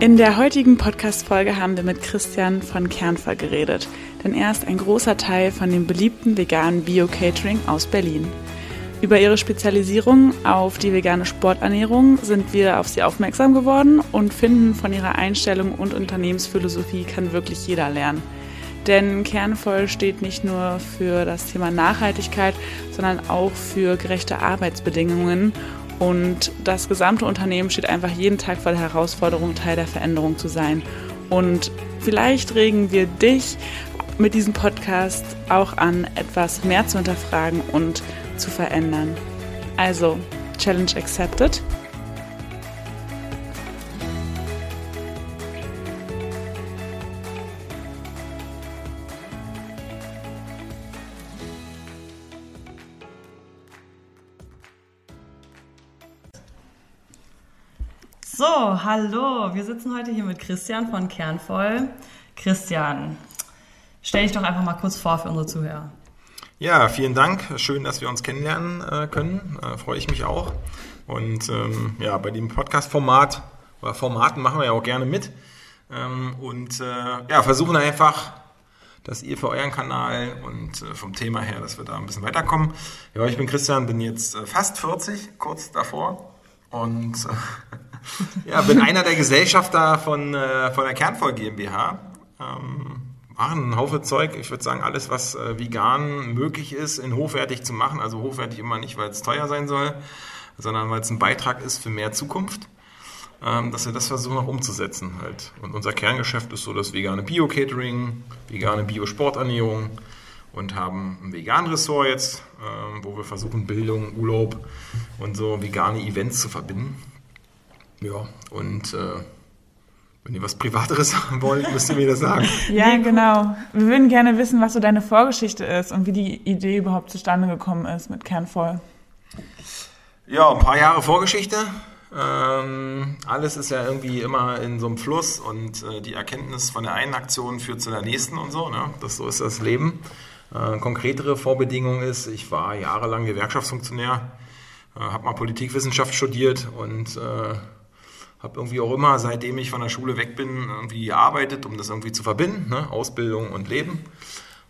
In der heutigen Podcast-Folge haben wir mit Christian von Kernvoll geredet, denn er ist ein großer Teil von dem beliebten veganen Bio-Catering aus Berlin. Über ihre Spezialisierung auf die vegane Sporternährung sind wir auf sie aufmerksam geworden und finden, von ihrer Einstellung und Unternehmensphilosophie kann wirklich jeder lernen. Denn Kernvoll steht nicht nur für das Thema Nachhaltigkeit, sondern auch für gerechte Arbeitsbedingungen. Und das gesamte Unternehmen steht einfach jeden Tag vor der Herausforderung, Teil der Veränderung zu sein. Und vielleicht regen wir dich mit diesem Podcast auch an, etwas mehr zu hinterfragen und zu verändern. Also, Challenge accepted. So, hallo, wir sitzen heute hier mit Christian von Kernvoll. Christian, stell dich doch einfach mal kurz vor für unsere Zuhörer. Ja, vielen Dank. Schön, dass wir uns kennenlernen äh, können. Äh, freue ich mich auch. Und ähm, ja, bei dem Podcast-Format oder Formaten machen wir ja auch gerne mit. Ähm, und äh, ja, versuchen einfach, dass ihr für euren Kanal und äh, vom Thema her, dass wir da ein bisschen weiterkommen. Ja, ich bin Christian, bin jetzt äh, fast 40, kurz davor. Und äh, ja, bin einer der Gesellschafter von, von der Kernvoll GmbH. Ähm, machen einen Haufen Zeug. Ich würde sagen, alles, was äh, vegan möglich ist, in hochwertig zu machen. Also hochwertig immer nicht, weil es teuer sein soll, sondern weil es ein Beitrag ist für mehr Zukunft. Ähm, dass wir das versuchen auch umzusetzen halt. Und unser Kerngeschäft ist so das vegane Bio-Catering, vegane Bio-Sporternährung und haben ein vegan Ressort jetzt, ähm, wo wir versuchen, Bildung, Urlaub und so vegane Events zu verbinden. Ja, und äh, wenn ihr was Privateres sagen wollt, müsst ihr mir das sagen. ja, genau. Wir würden gerne wissen, was so deine Vorgeschichte ist und wie die Idee überhaupt zustande gekommen ist mit Kernvoll. Ja, ein paar Jahre Vorgeschichte. Ähm, alles ist ja irgendwie immer in so einem Fluss und äh, die Erkenntnis von der einen Aktion führt zu der nächsten und so. Ne? Das, so ist das Leben. Äh, konkretere Vorbedingung ist, ich war jahrelang Gewerkschaftsfunktionär, äh, habe mal Politikwissenschaft studiert und äh, habe irgendwie auch immer, seitdem ich von der Schule weg bin, irgendwie gearbeitet, um das irgendwie zu verbinden, ne? Ausbildung und Leben.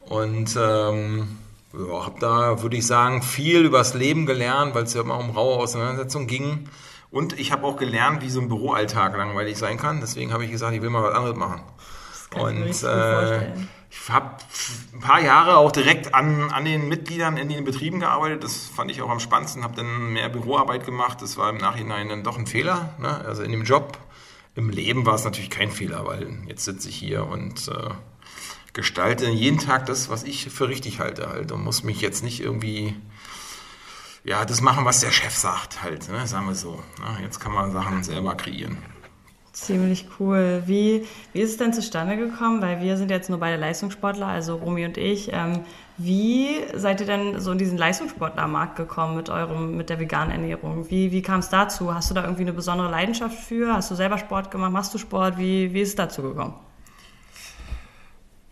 Und ähm, ja, habe da, würde ich sagen, viel übers Leben gelernt, weil es ja immer um raue Auseinandersetzungen ging. Und ich habe auch gelernt, wie so ein Büroalltag langweilig sein kann. Deswegen habe ich gesagt, ich will mal was anderes machen. Das kann und ich mir äh, vorstellen ich habe ein paar Jahre auch direkt an, an den Mitgliedern in den Betrieben gearbeitet. Das fand ich auch am spannendsten. Habe dann mehr Büroarbeit gemacht. Das war im Nachhinein dann doch ein Fehler. Ne? Also in dem Job, im Leben war es natürlich kein Fehler, weil jetzt sitze ich hier und äh, gestalte jeden Tag das, was ich für richtig halte halt und muss mich jetzt nicht irgendwie ja das machen, was der Chef sagt halt. Ne? Sagen wir so. Ne? Jetzt kann man Sachen selber kreieren. Ziemlich cool. Wie, wie ist es denn zustande gekommen? Weil wir sind jetzt nur beide Leistungssportler, also Romy und ich. Ähm, wie seid ihr denn so in diesen Leistungssportlermarkt gekommen mit eurem, mit der veganen Ernährung? Wie, wie kam es dazu? Hast du da irgendwie eine besondere Leidenschaft für? Hast du selber Sport gemacht? Machst du Sport? Wie, wie ist es dazu gekommen?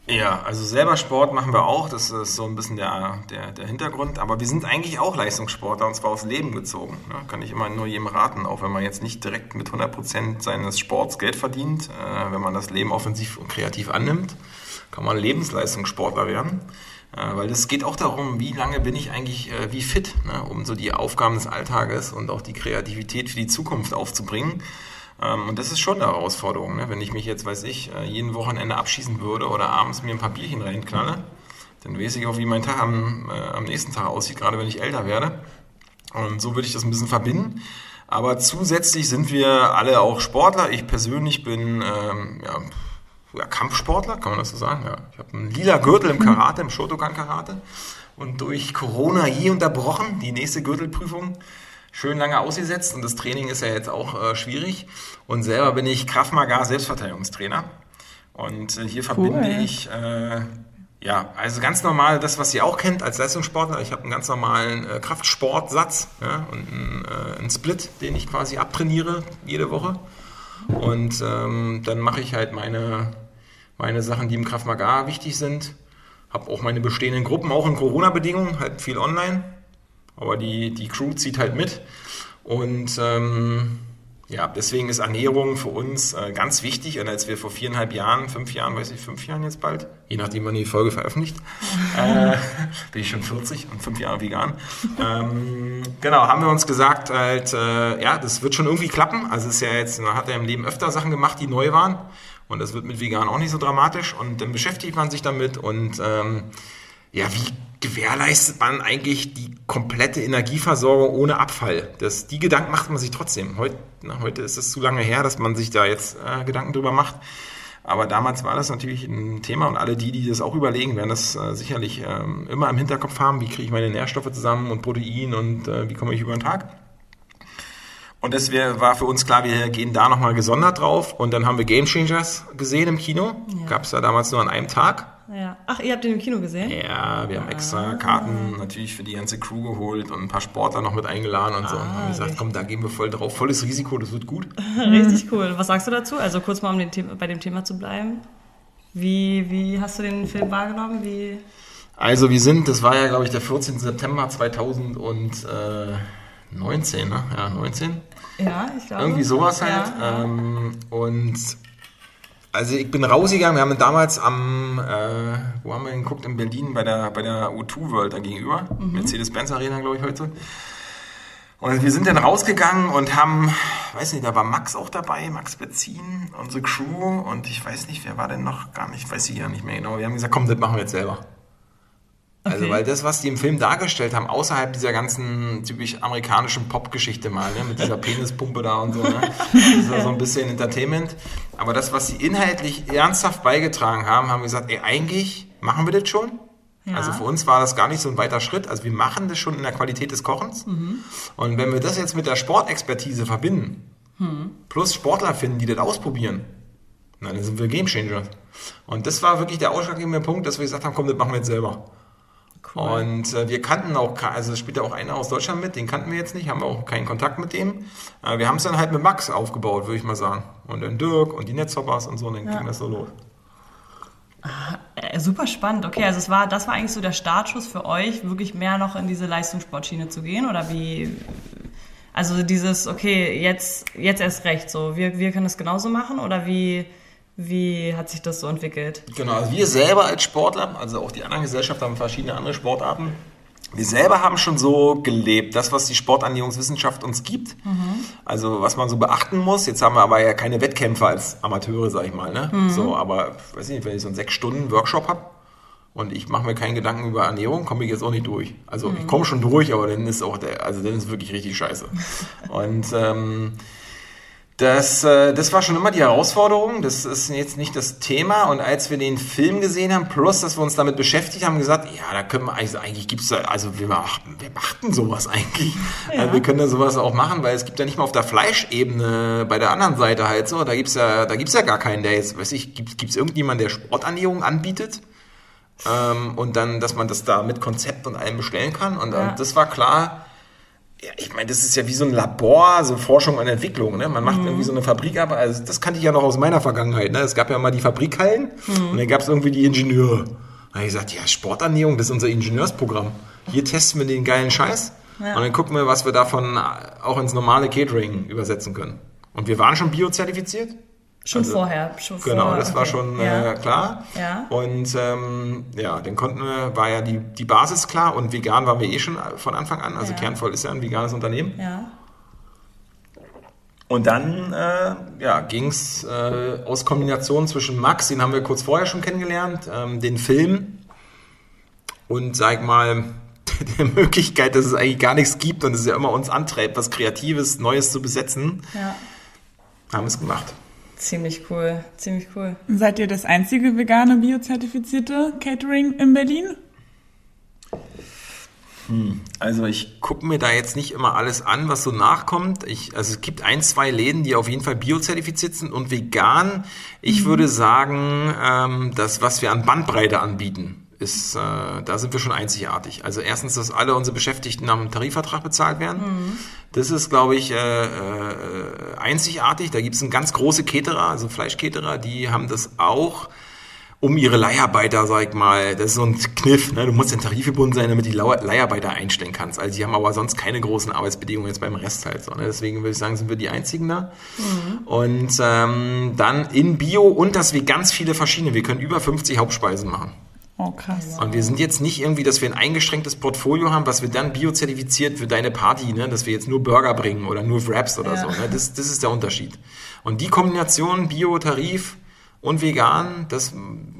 Ja, also selber Sport machen wir auch, das ist so ein bisschen der, der, der Hintergrund, aber wir sind eigentlich auch Leistungssportler und zwar aufs Leben gezogen. Ne? Kann ich immer nur jedem raten, auch wenn man jetzt nicht direkt mit 100% seines Sports Geld verdient, äh, wenn man das Leben offensiv und kreativ annimmt, kann man Lebensleistungssportler werden. Äh, weil es geht auch darum, wie lange bin ich eigentlich äh, wie fit, ne? um so die Aufgaben des Alltages und auch die Kreativität für die Zukunft aufzubringen. Ähm, und das ist schon eine Herausforderung, ne? wenn ich mich jetzt, weiß ich, äh, jeden Wochenende abschießen würde oder abends mir ein paar Bierchen reinknalle, dann weiß ich auch, wie mein Tag am, äh, am nächsten Tag aussieht, gerade wenn ich älter werde. Und so würde ich das ein bisschen verbinden. Aber zusätzlich sind wir alle auch Sportler. Ich persönlich bin ähm, ja, Kampfsportler, kann man das so sagen? Ja. Ich habe einen lila Gürtel im Karate, im Shotokan-Karate. Und durch Corona je unterbrochen, die nächste Gürtelprüfung schön lange ausgesetzt und das Training ist ja jetzt auch äh, schwierig. Und selber bin ich Krav Maga Selbstverteidigungstrainer. Und äh, hier verbinde ich äh, ja, also ganz normal das, was ihr auch kennt als Leistungssportler. Ich habe einen ganz normalen äh, Kraftsportsatz ja, und einen, äh, einen, Split, den ich quasi abtrainiere jede Woche. Und ähm, dann mache ich halt meine, meine Sachen, die im Krav Maga wichtig sind. Habe auch meine bestehenden Gruppen, auch in Corona-Bedingungen, halt viel online aber die, die Crew zieht halt mit. Und ähm, Ja, deswegen ist Ernährung für uns äh, ganz wichtig. Und als wir vor viereinhalb Jahren, fünf Jahren, weiß ich, fünf Jahren jetzt bald, je nachdem, wann die Folge veröffentlicht, äh, bin ich schon 40 und fünf Jahre vegan. Ähm, genau, haben wir uns gesagt, halt, äh, ja, das wird schon irgendwie klappen. Also es ist ja jetzt, man hat ja im Leben öfter Sachen gemacht, die neu waren. Und das wird mit vegan auch nicht so dramatisch. Und dann beschäftigt man sich damit und ähm, ja, wie gewährleistet man eigentlich die komplette Energieversorgung ohne Abfall? Das, die Gedanken macht man sich trotzdem. Heute, na, heute ist es zu lange her, dass man sich da jetzt äh, Gedanken drüber macht. Aber damals war das natürlich ein Thema und alle die, die das auch überlegen, werden das äh, sicherlich ähm, immer im Hinterkopf haben. Wie kriege ich meine Nährstoffe zusammen und Protein und äh, wie komme ich über den Tag? Und das wär, war für uns klar, wir gehen da nochmal gesondert drauf. Und dann haben wir Game Changers gesehen im Kino. Ja. Gab es da damals nur an einem Tag. Ja. Ach, ihr habt den im Kino gesehen? Ja, wir haben extra ah. Karten natürlich für die ganze Crew geholt und ein paar Sportler noch mit eingeladen und ah, so. Und haben gesagt, richtig. komm, da gehen wir voll drauf. Volles Risiko, das wird gut. richtig cool. Was sagst du dazu? Also kurz mal, um den Thema, bei dem Thema zu bleiben. Wie, wie hast du den Film wahrgenommen? Wie... Also wir sind, das war ja glaube ich der 14. September 2019, ne? Ja, 19. Ja, ich glaube. Irgendwie sowas halt. Ja. Ähm, und also ich bin rausgegangen, wir haben damals am, äh, wo haben wir denn geguckt, in Berlin bei der, bei der O2 World da gegenüber, mhm. Mercedes-Benz Arena, glaube ich, heute. Und wir sind dann rausgegangen und haben, weiß nicht, da war Max auch dabei, Max Benzin, unsere Crew und ich weiß nicht, wer war denn noch, gar nicht, weiß ich ja nicht mehr genau. Wir haben gesagt, komm, das machen wir jetzt selber. Also, okay. Weil das, was die im Film dargestellt haben, außerhalb dieser ganzen typisch amerikanischen Pop-Geschichte mal, ne, mit dieser Penispumpe da und so, ne, das ist ja so ein bisschen Entertainment. Aber das, was sie inhaltlich ernsthaft beigetragen haben, haben wir gesagt, ey, eigentlich machen wir das schon. Ja. Also für uns war das gar nicht so ein weiter Schritt. Also wir machen das schon in der Qualität des Kochens. Mhm. Und wenn wir das jetzt mit der Sportexpertise verbinden, mhm. plus Sportler finden, die das ausprobieren, dann sind wir Game Changer. Und das war wirklich der ausschlaggebende Punkt, dass wir gesagt haben, komm, das machen wir jetzt selber. Cool. Und äh, wir kannten auch, also es spielt ja auch einer aus Deutschland mit, den kannten wir jetzt nicht, haben wir auch keinen Kontakt mit dem. Äh, wir haben es dann halt mit Max aufgebaut, würde ich mal sagen. Und dann Dirk und die Netzhoppers und so, und dann ja. ging das so los. Ah, äh, super spannend. Okay, also es war, das war eigentlich so der Startschuss für euch, wirklich mehr noch in diese Leistungssportschiene zu gehen oder wie? Also dieses, okay, jetzt, jetzt erst recht so. Wir, wir können es genauso machen oder wie? Wie hat sich das so entwickelt? Genau, also wir selber als Sportler, also auch die anderen Gesellschaften haben verschiedene andere Sportarten. Wir selber haben schon so gelebt, das, was die Sportannäherungswissenschaft uns gibt. Mhm. Also was man so beachten muss. Jetzt haben wir aber ja keine Wettkämpfe als Amateure, sag ich mal. Ne? Mhm. So, aber weiß nicht, wenn ich so einen sechs Stunden Workshop habe und ich mache mir keinen Gedanken über Ernährung, komme ich jetzt auch nicht durch. Also mhm. ich komme schon durch, aber dann ist auch der, also dann ist wirklich richtig scheiße. und ähm, das, äh, das war schon immer die Herausforderung. Das ist jetzt nicht das Thema. Und als wir den Film gesehen haben, plus, dass wir uns damit beschäftigt haben, gesagt, ja, da können wir eigentlich, eigentlich gibt's da, also wir machen, wir machten sowas eigentlich. Ja. Also wir können da sowas auch machen, weil es gibt ja nicht mal auf der Fleischebene bei der anderen Seite halt so, da gibt's ja, da gibt's ja gar keinen, der jetzt, weiß ich, gibt, gibt's irgendjemanden, der Sporternährung anbietet? Ähm, und dann, dass man das da mit Konzept und allem bestellen kann. Und, ja. und das war klar, ja, ich meine, das ist ja wie so ein Labor, so Forschung und Entwicklung. Ne? Man macht mhm. irgendwie so eine Fabrik, aber also das kannte ich ja noch aus meiner Vergangenheit. Ne? Es gab ja mal die Fabrikhallen mhm. und dann gab es irgendwie die Ingenieure. Da habe ich gesagt, ja, Sporternährung, das ist unser Ingenieursprogramm. Hier testen wir den geilen Scheiß ja. und dann gucken wir, was wir davon auch ins normale Catering übersetzen können. Und wir waren schon biozertifiziert. Schon also, vorher. Schon genau, vor, das okay. war schon ja. äh, klar. Ja. Und ähm, ja, dann konnten wir, war ja die, die Basis klar und vegan waren wir eh schon von Anfang an. Also ja. Kernvoll ist ja ein veganes Unternehmen. Ja. Und dann äh, ja, ging es äh, aus Kombination zwischen Max, den haben wir kurz vorher schon kennengelernt, ähm, den Film und sag mal der Möglichkeit, dass es eigentlich gar nichts gibt und es ja immer uns antreibt, was Kreatives, Neues zu besetzen, ja. haben wir es gemacht. Ziemlich cool, ziemlich cool. Seid ihr das einzige vegane biozertifizierte Catering in Berlin? Hm. Also ich gucke mir da jetzt nicht immer alles an, was so nachkommt. Ich, also es gibt ein, zwei Läden, die auf jeden Fall biozertifiziert sind und vegan. Ich mhm. würde sagen, ähm, das, was wir an Bandbreite anbieten, ist, äh, da sind wir schon einzigartig. Also erstens, dass alle unsere Beschäftigten nach einem Tarifvertrag bezahlt werden. Mhm. Das ist, glaube ich, äh, äh, einzigartig. Da gibt es ein ganz große Caterer, also Fleischcaterer, die haben das auch. um ihre Leiharbeiter, sag ich mal, das ist so ein Kniff, ne? du musst in Tarif gebunden sein, damit die Leiharbeiter einstellen kannst. Also die haben aber sonst keine großen Arbeitsbedingungen jetzt beim Rest halt. So, ne? Deswegen würde ich sagen, sind wir die Einzigen da. Mhm. Und ähm, dann in Bio und dass wir ganz viele verschiedene, wir können über 50 Hauptspeisen machen. Oh, krass. Und wir sind jetzt nicht irgendwie, dass wir ein eingeschränktes Portfolio haben, was wir dann biozertifiziert für deine Party, ne? dass wir jetzt nur Burger bringen oder nur Wraps oder ja. so. Ne? Das, das ist der Unterschied. Und die Kombination Bio-Tarif, und vegan. Das,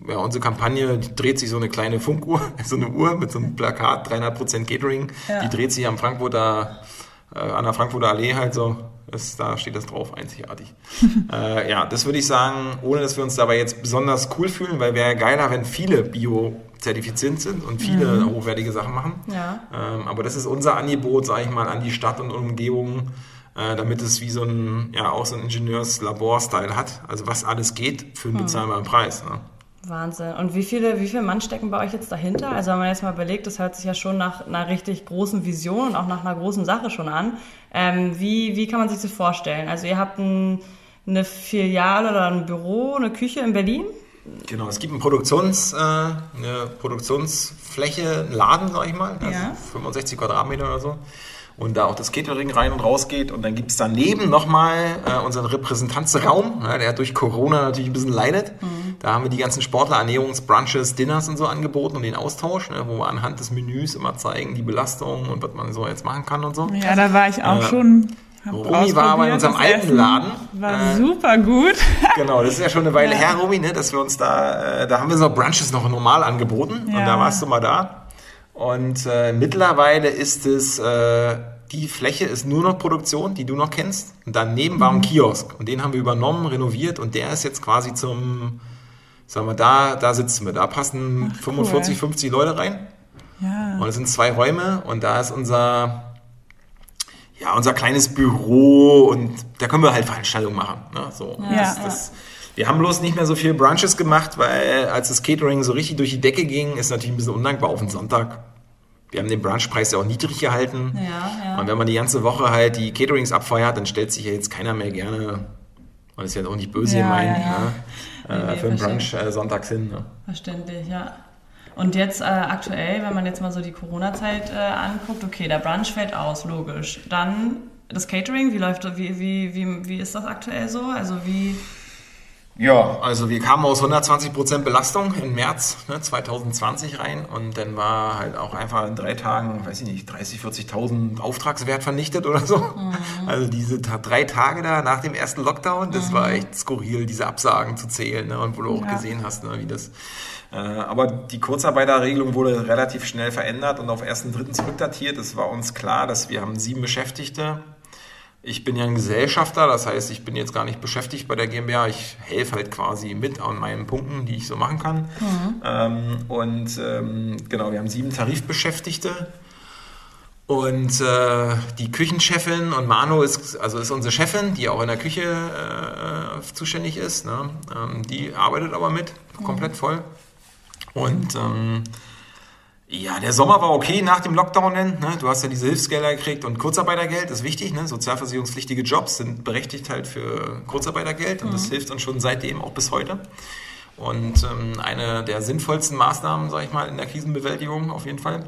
ja, unsere Kampagne dreht sich so eine kleine Funkuhr, so eine Uhr mit so einem Plakat, 300% Catering. Ja. Die dreht sich am Frankfurter, äh, an der Frankfurter Allee halt so. Das, da steht das drauf, einzigartig. äh, ja, das würde ich sagen, ohne dass wir uns dabei jetzt besonders cool fühlen, weil wäre geiler, wenn viele Bio-zertifiziert sind und viele mhm. hochwertige Sachen machen. Ja. Ähm, aber das ist unser Angebot, sage ich mal, an die Stadt und Umgebung äh, damit es wie so ein, ja, auch so ein Ingenieurslabor-Style hat. Also was alles geht für einen hm. bezahlbaren Preis. Ne? Wahnsinn. Und wie viele, wie viele Mann stecken bei euch jetzt dahinter? Also wenn man jetzt mal überlegt, das hört sich ja schon nach einer richtig großen Vision und auch nach einer großen Sache schon an. Ähm, wie, wie kann man sich das vorstellen? Also ihr habt ein, eine Filiale oder ein Büro, eine Küche in Berlin? Genau, es gibt ein Produktions, äh, eine Produktionsfläche, einen Laden, sag ich mal, also ja. 65 Quadratmeter oder so und da auch das Catering rein und raus geht. Und dann gibt es daneben nochmal äh, unseren Repräsentanzraum, ja, der durch Corona natürlich ein bisschen leidet. Mhm. Da haben wir die ganzen Sportler, Ernährungsbrunches, Dinners und so angeboten und den Austausch, ne, wo wir anhand des Menüs immer zeigen, die Belastung und was man so jetzt machen kann und so. Ja, da war ich auch äh, schon. Romy war bei unserem alten Essen Laden. War äh, super gut. genau, das ist ja schon eine Weile ja. her, Romy, ne, dass wir uns da, äh, da haben wir so Brunches noch normal angeboten ja. und da warst du mal da. Und äh, mittlerweile ist es, äh, die Fläche ist nur noch Produktion, die du noch kennst. Und daneben war ein mhm. Kiosk. Und den haben wir übernommen, renoviert und der ist jetzt quasi zum, sagen wir, da, da sitzen wir. Da passen Ach, 45, cool. 50 Leute rein. Ja. Und es sind zwei Räume und da ist unser, ja, unser kleines Büro und da können wir halt Veranstaltungen machen. Ne? So, ja, das, das, wir haben bloß nicht mehr so viele Brunches gemacht, weil als das Catering so richtig durch die Decke ging, ist natürlich ein bisschen undankbar auf den Sonntag. Wir haben den Brunchpreis ja auch niedrig gehalten. Ja, ja. Und wenn man die ganze Woche halt die Caterings abfeuert, dann stellt sich ja jetzt keiner mehr gerne, und das ist ja auch nicht böse ja, gemeint, ja, ja. Ne? Äh, für einen Brunch äh, sonntags hin. Ne? Verständlich, ja. Und jetzt äh, aktuell, wenn man jetzt mal so die Corona-Zeit äh, anguckt, okay, der Brunch fällt aus, logisch. Dann das Catering, wie läuft, wie, wie, wie, wie ist das aktuell so? Also wie ja, also wir kamen aus 120% Belastung im März ne, 2020 rein und dann war halt auch einfach in drei Tagen, weiß ich nicht, 30, 40.000 Auftragswert vernichtet oder so. Mhm. Also diese drei Tage da nach dem ersten Lockdown, das mhm. war echt skurril, diese Absagen zu zählen ne, und wo du auch ja. gesehen hast, ne, wie das... Äh, aber die Kurzarbeiterregelung wurde relativ schnell verändert und auf 1.3. zurückdatiert. Es war uns klar, dass wir haben sieben Beschäftigte ich bin ja ein Gesellschafter, das heißt, ich bin jetzt gar nicht beschäftigt bei der GmbH. Ich helfe halt quasi mit an meinen Punkten, die ich so machen kann. Mhm. Ähm, und ähm, genau, wir haben sieben Tarifbeschäftigte. Und äh, die Küchenchefin und Manu ist, also ist unsere Chefin, die auch in der Küche äh, zuständig ist. Ne? Ähm, die arbeitet aber mit, komplett mhm. voll. Und ähm, ja, der Sommer war okay nach dem Lockdown. Ne? Du hast ja diese Hilfsgelder gekriegt und Kurzarbeitergeld ist wichtig. Ne? Sozialversicherungspflichtige Jobs sind berechtigt halt für Kurzarbeitergeld und mhm. das hilft uns schon seitdem auch bis heute. Und ähm, eine der sinnvollsten Maßnahmen, sage ich mal, in der Krisenbewältigung auf jeden Fall.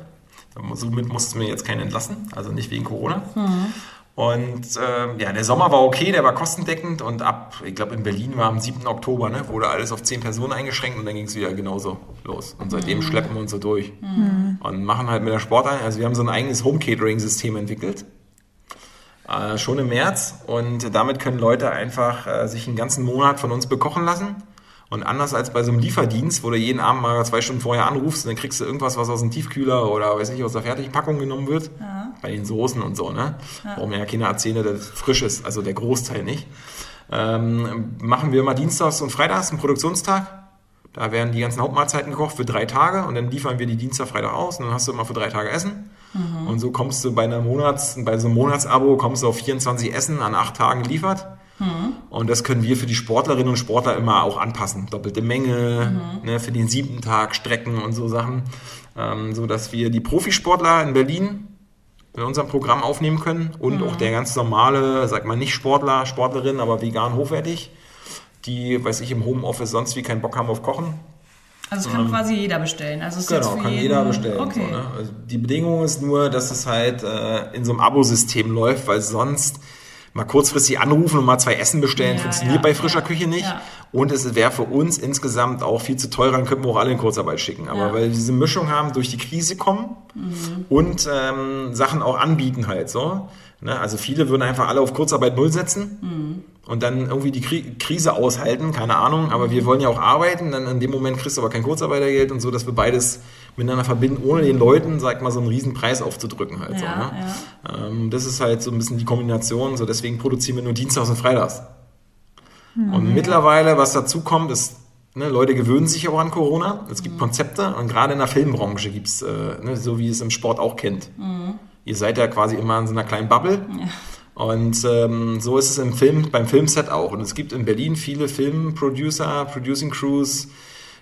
Somit mussten wir jetzt keinen entlassen, also nicht wegen Corona. Mhm. Und äh, ja, der Sommer war okay, der war kostendeckend und ab, ich glaube in Berlin war am 7. Oktober, ne, wurde alles auf 10 Personen eingeschränkt und dann ging es wieder genauso los. Und seitdem mhm. schleppen wir uns so durch mhm. und machen halt mit der Sportart, also wir haben so ein eigenes Home-Catering-System entwickelt. Äh, schon im März und damit können Leute einfach äh, sich einen ganzen Monat von uns bekochen lassen und anders als bei so einem Lieferdienst, wo du jeden Abend mal zwei Stunden vorher anrufst und dann kriegst du irgendwas, was aus dem Tiefkühler oder weiß ich, aus der Fertigpackung genommen wird. Ja. Bei den Soßen und so, ne? Ja. Warum ja Kinder erzählen, dass es frisch ist, also der Großteil nicht. Ähm, machen wir immer Dienstags und Freitags einen Produktionstag. Da werden die ganzen Hauptmahlzeiten gekocht für drei Tage und dann liefern wir die Dienstag, Freitag aus und dann hast du immer für drei Tage Essen. Mhm. Und so kommst du bei einer Monats, bei so einem Monatsabo kommst du auf 24 Essen an acht Tagen geliefert. Und das können wir für die Sportlerinnen und Sportler immer auch anpassen. Doppelte Menge, mhm. ne, für den siebten Tag Strecken und so Sachen. Ähm, so dass wir die Profisportler in Berlin in unserem Programm aufnehmen können und mhm. auch der ganz normale, sag mal nicht Sportler, Sportlerin, aber vegan hochwertig, die, weiß ich, im Homeoffice sonst wie keinen Bock haben auf Kochen, Also es kann ähm, quasi jeder bestellen. Also es genau, kann jeden... jeder bestellen. Okay. So, ne? also die Bedingung ist nur, dass es halt äh, in so einem Abo-System läuft, weil sonst mal kurzfristig anrufen und mal zwei Essen bestellen, ja, funktioniert ja, bei frischer ja, Küche nicht. Und es wäre für uns insgesamt auch viel zu teuer, dann könnten wir auch alle in Kurzarbeit schicken. Aber weil wir diese Mischung haben, durch die Krise kommen mhm. und ähm, Sachen auch anbieten halt so. Ne? Also viele würden einfach alle auf Kurzarbeit null setzen mhm. und dann irgendwie die Kri Krise aushalten, keine Ahnung. Aber wir wollen ja auch arbeiten, dann in dem Moment kriegst du aber kein Kurzarbeitergeld und so, dass wir beides miteinander verbinden, ohne den Leuten, sag mal, so einen riesen Preis aufzudrücken halt. Ja, so, ne? ja. ähm, das ist halt so ein bisschen die Kombination, so deswegen produzieren wir nur Dienstags und Freitags. Mhm. Und mittlerweile, was dazu kommt, ist, ne, Leute gewöhnen sich auch an Corona. Es gibt mhm. Konzepte und gerade in der Filmbranche gibt es, äh, ne, so wie es im Sport auch kennt. Mhm. Ihr seid ja quasi immer in so einer kleinen Bubble. Ja. Und ähm, so ist es im Film, beim Filmset auch. Und es gibt in Berlin viele Filmproducer, Producing Crews,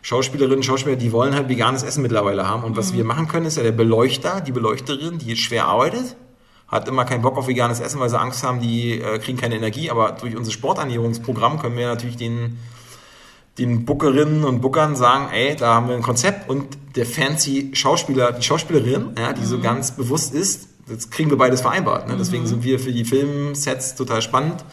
Schauspielerinnen, Schauspieler, die wollen halt veganes Essen mittlerweile haben. Und was mhm. wir machen können, ist ja der Beleuchter, die Beleuchterin, die schwer arbeitet, hat immer keinen Bock auf veganes Essen, weil sie Angst haben, die äh, kriegen keine Energie. Aber durch unser Sporternährungsprogramm können wir natürlich den, den Bookerinnen und Bookern sagen, ey, da haben wir ein Konzept und der fancy Schauspieler, die Schauspielerin, ja, die mhm. so ganz bewusst ist, jetzt kriegen wir beides vereinbart. Ne? Deswegen mhm. sind wir für die Filmsets total spannend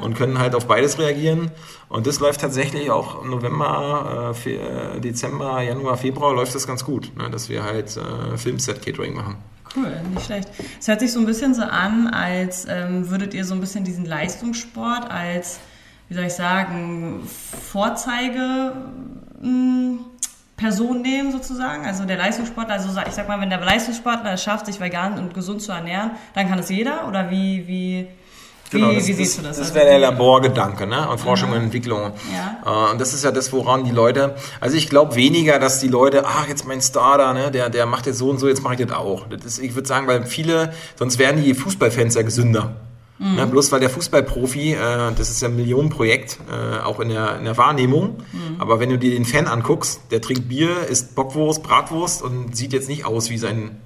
und können halt auf beides reagieren. Und das läuft tatsächlich auch November, äh, Dezember, Januar, Februar läuft das ganz gut, ne? dass wir halt äh, Filmset-Catering machen. Cool, nicht schlecht. Es hört sich so ein bisschen so an, als ähm, würdet ihr so ein bisschen diesen Leistungssport als, wie soll ich sagen, Vorzeige hm, Person nehmen sozusagen. Also der Leistungssportler, also ich sag mal, wenn der Leistungssportler es schafft, sich vegan und gesund zu ernähren, dann kann es jeder oder wie, wie Genau, wie, das, wie siehst du das? Das also wäre der Laborgedanke, ne? Und Forschung mhm. und Entwicklung. Ja. Äh, und das ist ja das, woran die Leute, also ich glaube weniger, dass die Leute, ach, jetzt mein Star da, ne, der, der macht jetzt so und so, jetzt mache ich das auch. Das ist, ich würde sagen, weil viele, sonst wären die Fußballfans ja gesünder. Mhm. Ne, bloß weil der Fußballprofi, äh, das ist ja ein Millionenprojekt, äh, auch in der, in der Wahrnehmung. Mhm. Aber wenn du dir den Fan anguckst, der trinkt Bier, isst Bockwurst, Bratwurst und sieht jetzt nicht aus wie sein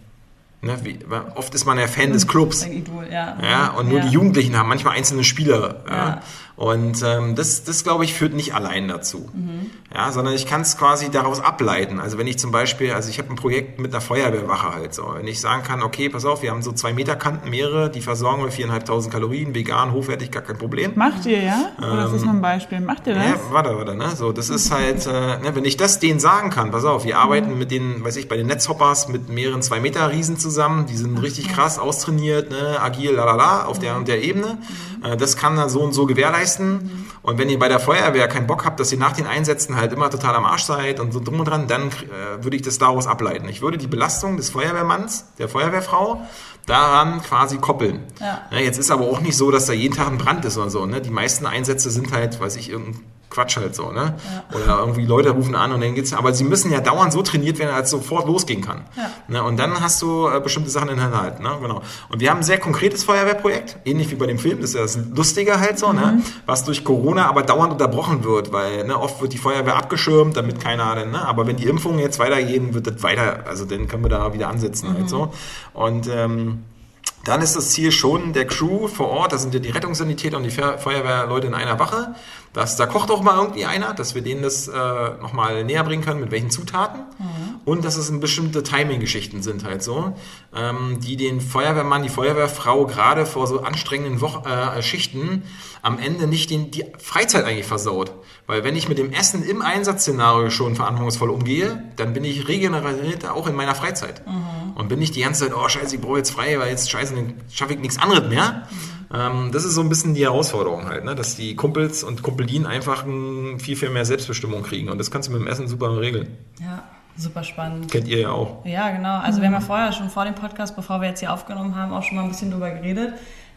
Ne, wie, oft ist man ja Fan des Clubs. Ein Idol, ja. ja und nur ja. die Jugendlichen haben manchmal einzelne Spieler. Ja. ja. Und ähm, das, das glaube ich, führt nicht allein dazu. Mhm. Ja, sondern ich kann es quasi daraus ableiten. Also wenn ich zum Beispiel, also ich habe ein Projekt mit einer Feuerwehrwache halt so. Wenn ich sagen kann, okay, pass auf, wir haben so zwei Meter Kanten Meere, die versorgen wir viereinhalbtausend Kalorien, vegan, hochwertig, gar kein Problem. Macht ihr, ja? Oder ähm, ist das nur ein Beispiel? Macht ihr das? Ja, warte, warte, ne? So, das ist halt, äh, ne, wenn ich das denen sagen kann, pass auf, wir arbeiten mhm. mit den, weiß ich, bei den Netzhoppers mit mehreren zwei Meter Riesen zusammen, die sind richtig krass austrainiert, ne, agil, lalala, auf der und der Ebene. Äh, das kann er so und so gewährleisten. Und wenn ihr bei der Feuerwehr keinen Bock habt, dass ihr nach den Einsätzen halt immer total am Arsch seid und so drum und dran, dann äh, würde ich das daraus ableiten. Ich würde die Belastung des Feuerwehrmanns, der Feuerwehrfrau, daran quasi koppeln. Ja. Ja, jetzt ist aber auch nicht so, dass da jeden Tag ein Brand ist oder so. Ne? Die meisten Einsätze sind halt, weiß ich, irgendein Quatsch halt so, ne? Ja. Oder irgendwie Leute rufen an und dann geht's, aber sie müssen ja dauernd so trainiert werden, als sofort losgehen kann. Ja. Ne? Und dann hast du äh, bestimmte Sachen in der Hand, ne? Genau. Und wir haben ein sehr konkretes Feuerwehrprojekt, ähnlich wie bei dem Film, das ist ja das Lustige halt so, ne? mhm. ne? Was durch Corona aber dauernd unterbrochen wird, weil ne, oft wird die Feuerwehr abgeschirmt, damit keiner, denn, ne? Aber wenn die Impfungen jetzt weitergehen, wird das weiter, also dann können wir da wieder ansetzen halt mhm. halt so. Und ähm, dann ist das Ziel schon der Crew vor Ort, das sind ja die Rettungssanitäter und die Feuerwehrleute in einer Wache, dass da kocht auch mal irgendwie einer, dass wir denen das äh, nochmal näher bringen können, mit welchen Zutaten. Mhm. Und dass es bestimmte Timing-Geschichten sind halt so, ähm, die den Feuerwehrmann, die Feuerwehrfrau gerade vor so anstrengenden Wo äh, Schichten am Ende nicht den, die Freizeit eigentlich versaut. Weil wenn ich mit dem Essen im Einsatzszenario schon verantwortungsvoll umgehe, dann bin ich regeneriert auch in meiner Freizeit. Mhm. Und bin nicht die ganze Zeit, oh scheiße, ich brauche jetzt frei, weil jetzt scheiße, dann schaffe ich nichts anderes mehr. Mhm. Ähm, das ist so ein bisschen die Herausforderung halt, ne? dass die Kumpels und Kumpelinen einfach ein, viel, viel mehr Selbstbestimmung kriegen. Und das kannst du mit dem Essen super regeln. Ja. Super spannend. Kennt ihr ja auch. Ja, genau. Also wir haben ja vorher schon vor dem Podcast, bevor wir jetzt hier aufgenommen haben, auch schon mal ein bisschen drüber geredet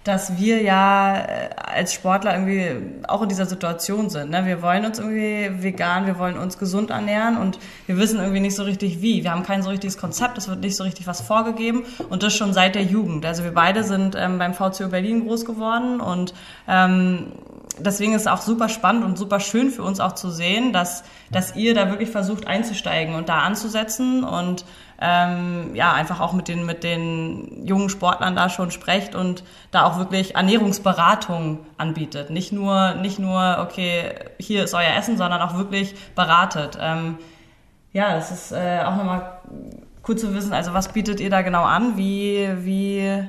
dass wir ja äh, als Sportler irgendwie auch in dieser Situation sind. Ne? Wir wollen uns irgendwie vegan, wir wollen uns gesund ernähren und wir wissen irgendwie nicht so richtig wie. Wir haben kein so richtiges Konzept, es wird nicht so richtig was vorgegeben und das schon seit der Jugend. Also wir beide sind ähm, beim VCO Berlin groß geworden und ähm, deswegen ist es auch super spannend und super schön für uns auch zu sehen, dass, dass ihr da wirklich versucht einzusteigen und da anzusetzen und ähm, ja, einfach auch mit den, mit den jungen Sportlern da schon sprecht und da auch wirklich Ernährungsberatung anbietet. Nicht nur, nicht nur, okay, hier ist euer Essen, sondern auch wirklich beratet. Ähm, Ja, das ist äh, auch nochmal cool zu wissen. Also was bietet ihr da genau an? Wie, wie,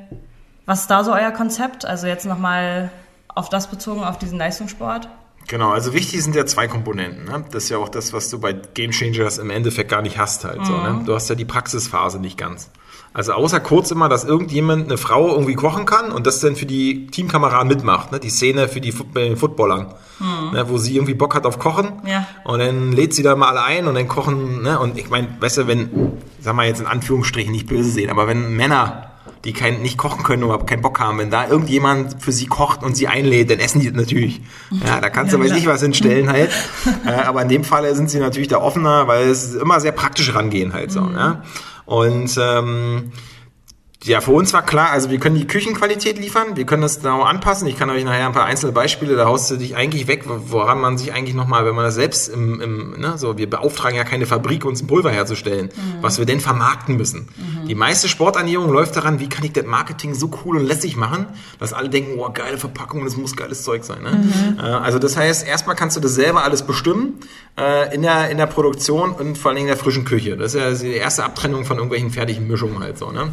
was ist da so euer Konzept? Also jetzt nochmal auf das bezogen, auf diesen Leistungssport? Genau, also wichtig sind ja zwei Komponenten. Ne? Das ist ja auch das, was du bei Game Changers im Endeffekt gar nicht hast halt. Mhm. So, ne? Mhm. Du hast ja die Praxisphase nicht ganz. Also außer kurz immer, dass irgendjemand, eine Frau irgendwie kochen kann und das dann für die Teamkameraden mitmacht. Ne? Die Szene für die Foot Footballern, mhm. ne? wo sie irgendwie Bock hat auf Kochen. Ja. Und dann lädt sie da mal alle ein und dann kochen. Ne? Und ich meine, weißt du, wenn, sag mal jetzt in Anführungsstrichen nicht böse sehen, aber wenn Männer die kein, nicht kochen können oder keinen Bock haben, wenn da irgendjemand für sie kocht und sie einlädt, dann essen die natürlich. Ja, da kannst du ja, weiß ich was hinstellen halt. äh, aber in dem Fall sind sie natürlich da offener, weil es immer sehr praktisch rangehen halt so. Mhm. Ja? Und ähm, ja, für uns war klar, also wir können die Küchenqualität liefern, wir können das genau anpassen. Ich kann euch nachher ein paar einzelne Beispiele, da haust du dich eigentlich weg, woran man sich eigentlich nochmal, wenn man das selbst im, im ne, so, wir beauftragen ja keine Fabrik, uns ein Pulver herzustellen, mhm. was wir denn vermarkten müssen. Mhm. Die meiste Sporternährung läuft daran, wie kann ich das Marketing so cool und lässig machen, dass alle denken, oh, geile Verpackung, das muss geiles Zeug sein. Ne? Mhm. Äh, also das heißt, erstmal kannst du das selber alles bestimmen äh, in, der, in der Produktion und vor allem in der frischen Küche. Das ist ja die erste Abtrennung von irgendwelchen fertigen Mischungen halt so. Ne?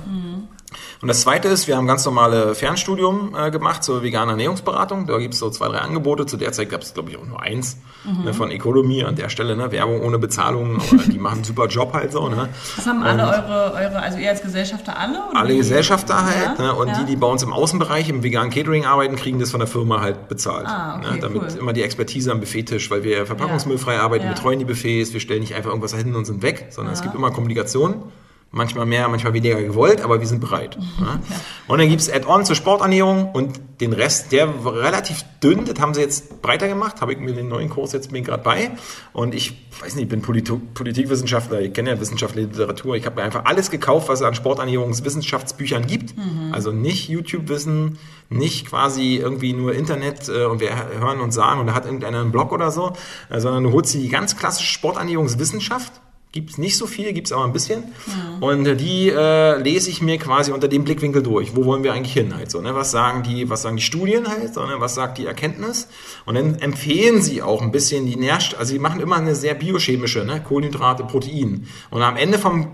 Und das Zweite ist, wir haben ganz normale Fernstudium äh, gemacht zur veganen Ernährungsberatung. Da gibt es so zwei, drei Angebote. Zu der Zeit gab es, glaube ich, auch nur eins mhm. ne, von Economy an der Stelle. Ne? Werbung ohne Bezahlung, die machen einen super Job halt so. Ne? Das haben alle eure, eure, also ihr als Gesellschafter alle? Oder alle Gesellschafter halt. Ja? Ne? Und ja. die, die bei uns im Außenbereich im veganen Catering arbeiten, kriegen das von der Firma halt bezahlt. Ah, okay, ne? Damit cool. immer die Expertise am Buffettisch, weil wir verpackungsmüllfrei arbeiten, ja. betreuen die Buffets, wir stellen nicht einfach irgendwas hin und sind weg, sondern es gibt immer Kommunikation. Manchmal mehr, manchmal weniger gewollt, aber wir sind bereit. Ja. Und dann gibt es Add-on zur Sporternährung und den Rest, der war relativ dünn, das haben sie jetzt breiter gemacht, habe ich mir den neuen Kurs jetzt bin gerade bei. Und ich weiß nicht, ich bin Polit Politikwissenschaftler, ich kenne ja wissenschaftliche Literatur, ich habe mir einfach alles gekauft, was es an Sporternährungswissenschaftsbüchern gibt. Mhm. Also nicht YouTube-Wissen, nicht quasi irgendwie nur Internet äh, und wir hören und sagen und da hat irgendeiner einen Blog oder so, äh, sondern du holst die ganz klassische Sporternährungswissenschaft Gibt es nicht so viel, gibt es aber ein bisschen. Mhm. Und die äh, lese ich mir quasi unter dem Blickwinkel durch. Wo wollen wir eigentlich hin? Halt so, ne? Was sagen die, was sagen die Studien halt, so, ne? was sagt die Erkenntnis? Und dann empfehlen sie auch ein bisschen die Nährstoffe, also sie machen immer eine sehr biochemische, ne? Kohlenhydrate, Protein. Und am Ende vom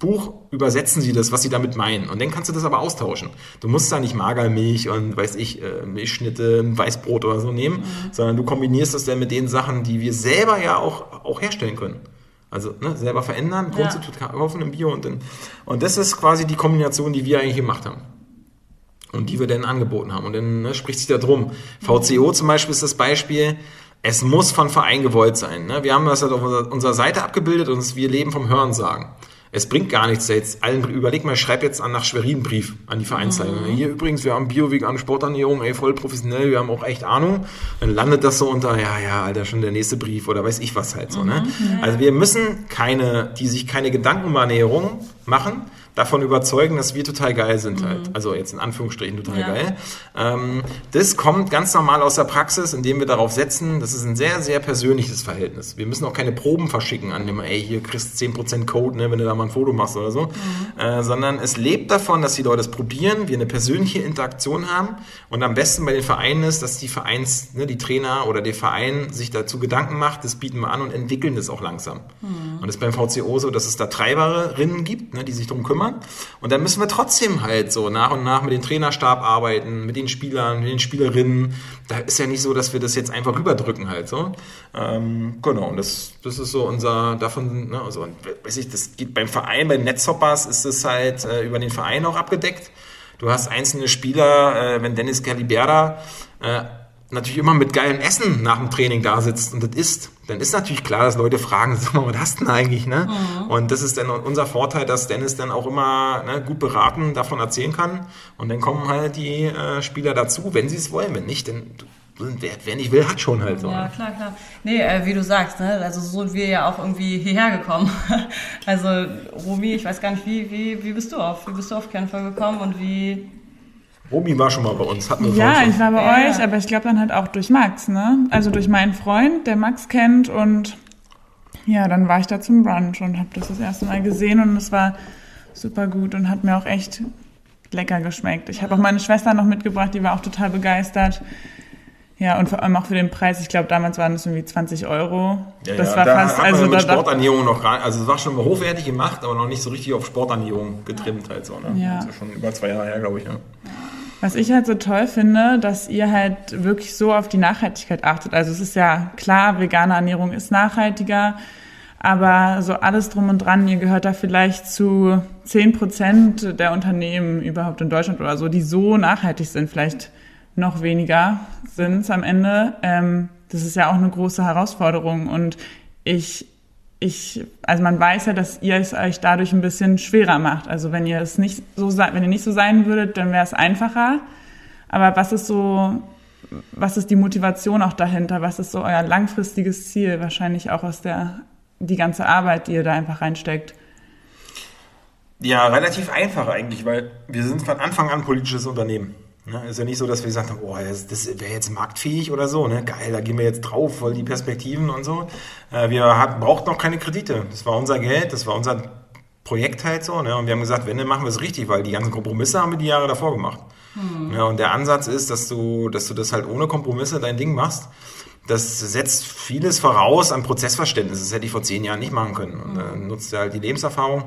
Buch übersetzen sie das, was sie damit meinen. Und dann kannst du das aber austauschen. Du musst da nicht Magermilch und weiß ich, äh, Milchschnitte, Weißbrot oder so nehmen, mhm. sondern du kombinierst das dann mit den Sachen, die wir selber ja auch, auch herstellen können. Also ne, selber verändern, Grundsubstitut ja. kaufen im Bio und dann. Und das ist quasi die Kombination, die wir eigentlich gemacht haben. Und die wir dann angeboten haben. Und dann ne, spricht sich da drum. VCO zum Beispiel ist das Beispiel. Es muss von Verein gewollt sein. Ne? Wir haben das halt auf unserer Seite abgebildet und wir leben vom Hörensagen es bringt gar nichts jetzt allen, überleg mal, schreib jetzt an nach Schwerin Brief an die Vereinsleitung. Mhm. Hier übrigens, wir haben Bio-vegane Sporternährung, ey, voll professionell, wir haben auch echt Ahnung. Dann landet das so unter, ja, ja, Alter, schon der nächste Brief oder weiß ich was halt so, ne? Mhm. Also wir müssen keine, die sich keine Gedanken Ernährung machen, davon überzeugen, dass wir total geil sind halt. Mhm. Also jetzt in Anführungsstrichen total ja. geil. Ähm, das kommt ganz normal aus der Praxis, indem wir darauf setzen, das ist ein sehr, sehr persönliches Verhältnis. Wir müssen auch keine Proben verschicken an dem, ey, hier kriegst du 10% Code, ne, wenn du da mal ein Foto machst oder so. Mhm. Äh, sondern es lebt davon, dass die Leute es probieren, wir eine persönliche Interaktion haben und am besten bei den Vereinen ist, dass die Vereins, ne, die Trainer oder der Verein sich dazu Gedanken macht, das bieten wir an und entwickeln das auch langsam. Mhm. Und das ist beim VCO so, dass es da Treiberinnen gibt, ne, die sich darum kümmern. Und dann müssen wir trotzdem halt so nach und nach mit dem Trainerstab arbeiten, mit den Spielern, mit den Spielerinnen. Da ist ja nicht so, dass wir das jetzt einfach rüberdrücken halt so. Ähm, genau, und das, das ist so unser, davon, ne, also, weiß ich, das geht beim Verein, bei den Netzhoppers ist es halt äh, über den Verein auch abgedeckt. Du hast einzelne Spieler, äh, wenn Dennis Calibera äh, natürlich immer mit geilem Essen nach dem Training da sitzt und das isst, dann ist natürlich klar, dass Leute fragen, sag mal, was hast du denn eigentlich? Ne? Mhm. Und das ist dann unser Vorteil, dass Dennis dann auch immer ne, gut beraten davon erzählen kann. Und dann kommen halt die äh, Spieler dazu, wenn sie es wollen. Wenn nicht, dann wer, wer, nicht will, hat schon halt so. Ja, klar, klar. Nee, äh, wie du sagst, ne? also so sind wir ja auch irgendwie hierher gekommen. also Romy, ich weiß gar nicht, wie, wie, wie bist du auf, wie bist du auf Kämpfer gekommen und wie Romy war schon mal bei uns, hatten wir Ja, ich war bei ja. euch, aber ich glaube dann halt auch durch Max, ne? Also durch meinen Freund, der Max kennt und ja, dann war ich da zum Brunch und habe das das erste Mal gesehen und es war super gut und hat mir auch echt lecker geschmeckt. Ich habe auch meine Schwester noch mitgebracht, die war auch total begeistert. Ja, und vor allem auch für den Preis. Ich glaube, damals waren es irgendwie 20 Euro. Ja, das ja, war da fast, hat man also mit da, Sporternährung noch gar also es war schon mal hochwertig gemacht, aber noch nicht so richtig auf Sporternährung getrimmt halt so. Ne? Ja. Das ist schon über zwei Jahre her, glaube ich. Ja. Was ich halt so toll finde, dass ihr halt wirklich so auf die Nachhaltigkeit achtet. Also es ist ja klar, vegane Ernährung ist nachhaltiger, aber so alles drum und dran, ihr gehört da vielleicht zu 10 Prozent der Unternehmen überhaupt in Deutschland oder so, die so nachhaltig sind, vielleicht noch weniger sind es am Ende. Ähm, das ist ja auch eine große Herausforderung und ich ich, also man weiß ja, dass ihr es euch dadurch ein bisschen schwerer macht. Also wenn ihr es nicht so, wenn ihr nicht so sein würdet, dann wäre es einfacher. Aber was ist so, was ist die Motivation auch dahinter? Was ist so euer langfristiges Ziel? Wahrscheinlich auch aus der, die ganze Arbeit, die ihr da einfach reinsteckt. Ja, relativ einfach eigentlich, weil wir sind von Anfang an politisches Unternehmen. Ne? Ist ja nicht so, dass wir gesagt haben, oh, das, das wäre jetzt marktfähig oder so, ne? Geil, da gehen wir jetzt drauf, voll die Perspektiven und so. Äh, wir hat, brauchten noch keine Kredite. Das war unser Geld, das war unser Projekt halt so. Ne? Und wir haben gesagt, wenn, dann machen wir es richtig, weil die ganzen Kompromisse haben wir die Jahre davor gemacht. Mhm. Ja, und der Ansatz ist, dass du, dass du das halt ohne Kompromisse dein Ding machst. Das setzt vieles voraus an Prozessverständnis. Das hätte ich vor zehn Jahren nicht machen können. Und dann nutzt er halt die Lebenserfahrung.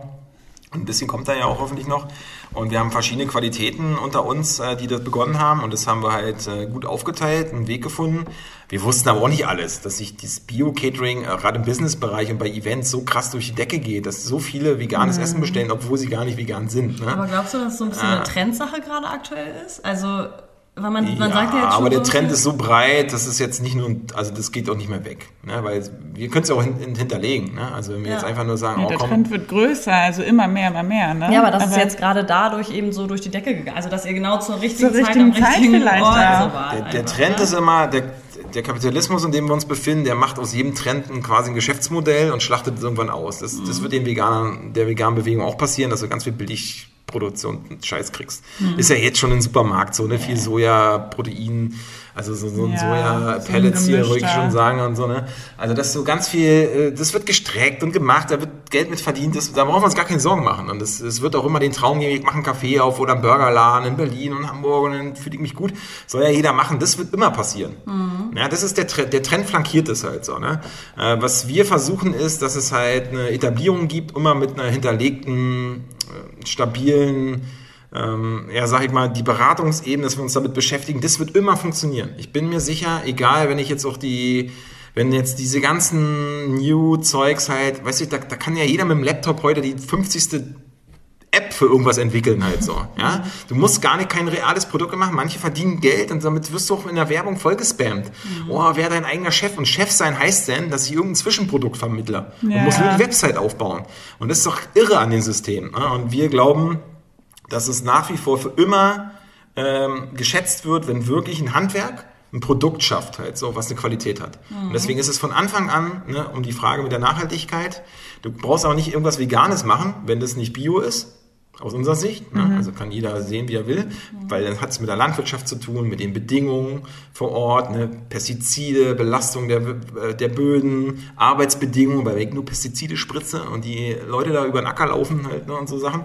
Ein bisschen kommt da ja auch hoffentlich noch. Und wir haben verschiedene Qualitäten unter uns, äh, die das begonnen haben. Und das haben wir halt äh, gut aufgeteilt, einen Weg gefunden. Wir wussten aber auch nicht alles, dass sich dieses Bio-Catering äh, gerade im Businessbereich und bei Events so krass durch die Decke geht, dass so viele veganes mhm. Essen bestellen, obwohl sie gar nicht vegan sind. Ne? Aber glaubst du, dass so ein bisschen eine Trendsache gerade aktuell ist? Also weil man, man ja, sagt ja jetzt schon aber der so Trend ist so breit, das ist jetzt nicht nur, also das geht auch nicht mehr weg. Ne? Weil wir können es ja auch hin, hinterlegen. Ne? Also wenn wir Ja. jetzt einfach nur sagen, Ja, oh der komm, Trend wird größer, also immer mehr, immer mehr. Ne? Ja, aber das ist jetzt gerade dadurch eben so durch die Decke gegangen. Also, dass ihr genau zur richtigen Zur Zeit richtigen am richtigen Zeit vielleicht, Ort ja. so wart der, der einfach, Trend ne? ist immer, der, der Kapitalismus, in dem wir uns befinden, der macht aus jedem Trend ein, quasi ein Geschäftsmodell und schlachtet es irgendwann aus. Das, das Mhm. wird den Veganern, der veganen Bewegung auch passieren, dass du ganz viel Billigproduktion und Scheiß kriegst. Ist ja jetzt schon im Supermarkt so, ne? Viel Soja, Protein, also so, so ein Ja, Soja-Pellets so hier, würde ich gemischter- schon sagen und so, ne? Also das ist so ganz viel, äh, das wird gestreckt und gemacht, da wird Geld mit verdient, das, da brauchen wir uns gar keine Sorgen machen. Und es wird auch immer den Traum geben, ich mache einen Café auf oder einen Burgerladen in Berlin und Hamburg und dann fühle ich mich gut. Soll ja jeder machen, das wird immer passieren. Ja, das ist der Trend, der Trend flankiert es halt so, ne? Äh, was wir versuchen ist, dass es halt eine Etablierung gibt, immer mit einer hinterlegten, stabilen, ähm, ja, sag ich mal, die Beratungsebene, dass wir uns damit beschäftigen, das wird immer funktionieren. Ich bin mir sicher, egal, wenn ich jetzt auch die, wenn jetzt diese ganzen New-Zeugs halt, weißt du, da, da kann ja jeder mit dem Laptop heute die 50. Für irgendwas entwickeln halt so, ja. Du musst gar nicht kein reales Produkt machen. Manche verdienen Geld und damit wirst du auch in der Werbung voll gespammt. Oh, wer dein eigener Chef? Und Chef sein heißt denn, dass ich irgendein Zwischenprodukt vermittle und Ja. muss nur die Website aufbauen. Und das ist doch irre an den Systemen. Ne? Und wir glauben, dass es nach wie vor für immer ähm, geschätzt wird, wenn wirklich ein Handwerk ein Produkt schafft, halt so, was eine Qualität hat. Und deswegen ist es von Anfang an, ne, um die Frage mit der Nachhaltigkeit, du brauchst aber nicht irgendwas Veganes machen, wenn das nicht Bio ist, aus unserer Sicht. Ne? Also kann jeder sehen, wie er will, weil dann hat es mit der Landwirtschaft zu tun, mit den Bedingungen vor Ort, ne? Pestizide, Belastung der, äh, der Böden, Arbeitsbedingungen, weil ich nur Pestizide spritze und die Leute da über den Acker laufen halt ne? und so Sachen.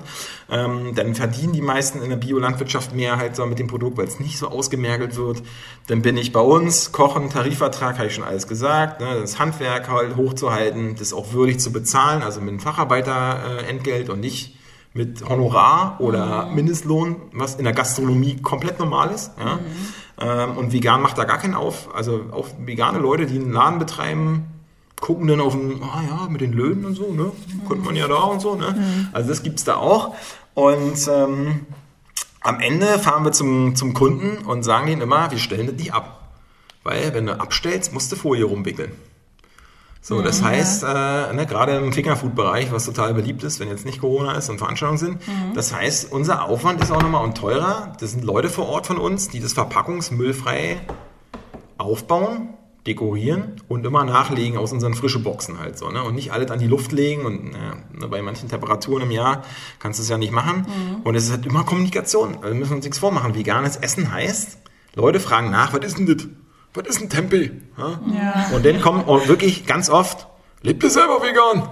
Ähm, dann verdienen die meisten in der Biolandwirtschaft mehr halt so mit dem Produkt, weil es nicht so ausgemergelt wird. Dann bin ich bei uns, Kochen, Tarifvertrag, habe ich schon alles gesagt, ne? das Handwerk halt hochzuhalten, das auch würdig zu bezahlen, also mit einem Facharbeiterentgelt äh, und nicht mit Honorar oder Mindestlohn, was in der Gastronomie komplett normal ist. Ja? Ähm, und vegan macht da gar keinen auf. Also auch vegane Leute, die einen Laden betreiben, gucken dann auf den, ah ja, mit den Löhnen und so, ne? Könnte man ja da und so, ne? Also das gibt's da auch. Und ähm, am Ende fahren wir zum, zum Kunden und sagen denen immer, wir stellen das nicht ab. Weil wenn du abstellst, musst du Folie rumwickeln. So, das heißt, äh, ne, gerade im Fingerfood-Bereich, was total beliebt ist, wenn jetzt nicht Corona ist und Veranstaltungen sind, das heißt, unser Aufwand ist auch nochmal und teurer. Das sind Leute vor Ort von uns, die das verpackungsmüllfrei aufbauen, dekorieren und immer nachlegen aus unseren frischen Boxen halt so. Ne? Und nicht alles an die Luft legen und äh, bei manchen Temperaturen im Jahr kannst du es ja nicht machen. Und es ist halt immer Kommunikation. Also wir müssen uns nichts vormachen. Veganes Essen heißt, Leute fragen nach, was ist denn das? Was ist ein Tempeh? Ja? Ja. Und dann kommt auch wirklich ganz oft, lebt ihr selber vegan?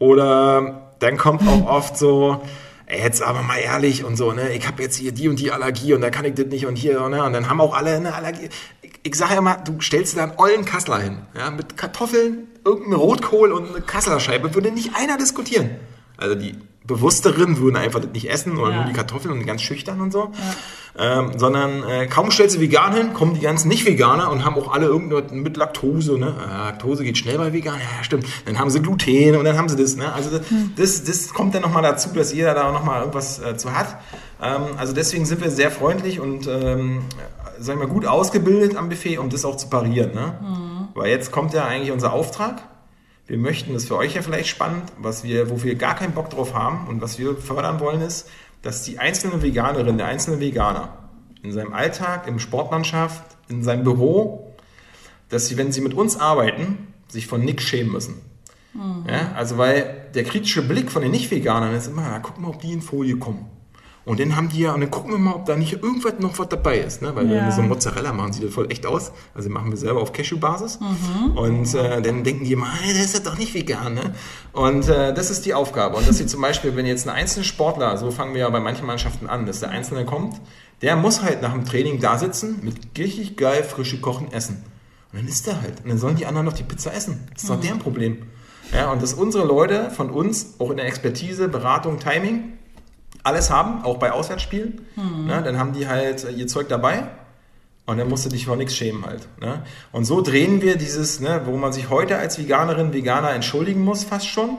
Oder dann kommt auch oft so, ey, jetzt aber mal ehrlich und so, ne, ich habe jetzt hier die und die Allergie und da kann ich das nicht und hier, ne, und dann haben auch alle eine Allergie. Ich, ich sage immer, du stellst da einen ollen Kassler hin, ja, mit Kartoffeln, irgendeinem Rotkohl und eine Kasslerscheibe, würde nicht einer diskutieren. Also die Bewussteren würden einfach das nicht essen oder Ja. nur die Kartoffeln und ganz schüchtern und so. Ähm, sondern äh, kaum stellst du vegan hin, kommen die ganzen Nicht-Veganer und haben auch alle irgendwas mit Laktose. Ne? Äh, Laktose geht schnell bei vegan, ja stimmt. Dann haben sie Gluten und dann haben sie das. Ne? Also das, das, das kommt dann nochmal dazu, dass jeder da nochmal irgendwas äh, zu hat. Ähm, also deswegen sind wir sehr freundlich und ähm, sagen wir gut ausgebildet am Buffet, um das auch zu parieren. Ne? Weil jetzt kommt ja eigentlich unser Auftrag. Wir möchten, das ist für euch ja vielleicht spannend, was wir, wo wir gar keinen Bock drauf haben und was wir fördern wollen, ist, dass die einzelne Veganerin, der einzelne Veganer in seinem Alltag, im Sportmannschaft, in seinem Büro, dass sie, wenn sie mit uns arbeiten, sich von nichts schämen müssen. Ja, also weil der kritische Blick von den Nicht-Veganern ist immer, guck mal, ob die in Folie kommen. Und dann haben die ja, und dann gucken wir mal, ob da nicht irgendwas noch was dabei ist. Ne? Weil wenn Ja. wir so Mozzarella machen, sieht das voll echt aus. Also machen wir selber auf Cashew-Basis. Und äh, dann denken die immer, "Hey, das ist ja doch nicht vegan. Ne? Und äh, das ist die Aufgabe. Und dass sie zum Beispiel, wenn jetzt ein einzelner Sportler, so fangen wir ja bei manchen Mannschaften an, dass der Einzelne kommt, der muss halt nach dem Training da sitzen mit richtig geil frisch gekochten Essen. Und dann isst er halt. Und dann sollen die anderen noch die Pizza essen. Das ist doch deren Problem. Ja, und dass unsere Leute von uns auch in der Expertise, Beratung, Timing alles haben, auch bei Auswärtsspielen, ne, dann haben die halt äh, ihr Zeug dabei und dann musst du dich vor nichts schämen halt. Ne? Und so drehen wir dieses, ne, wo man sich heute als Veganerin, Veganer entschuldigen muss, fast schon.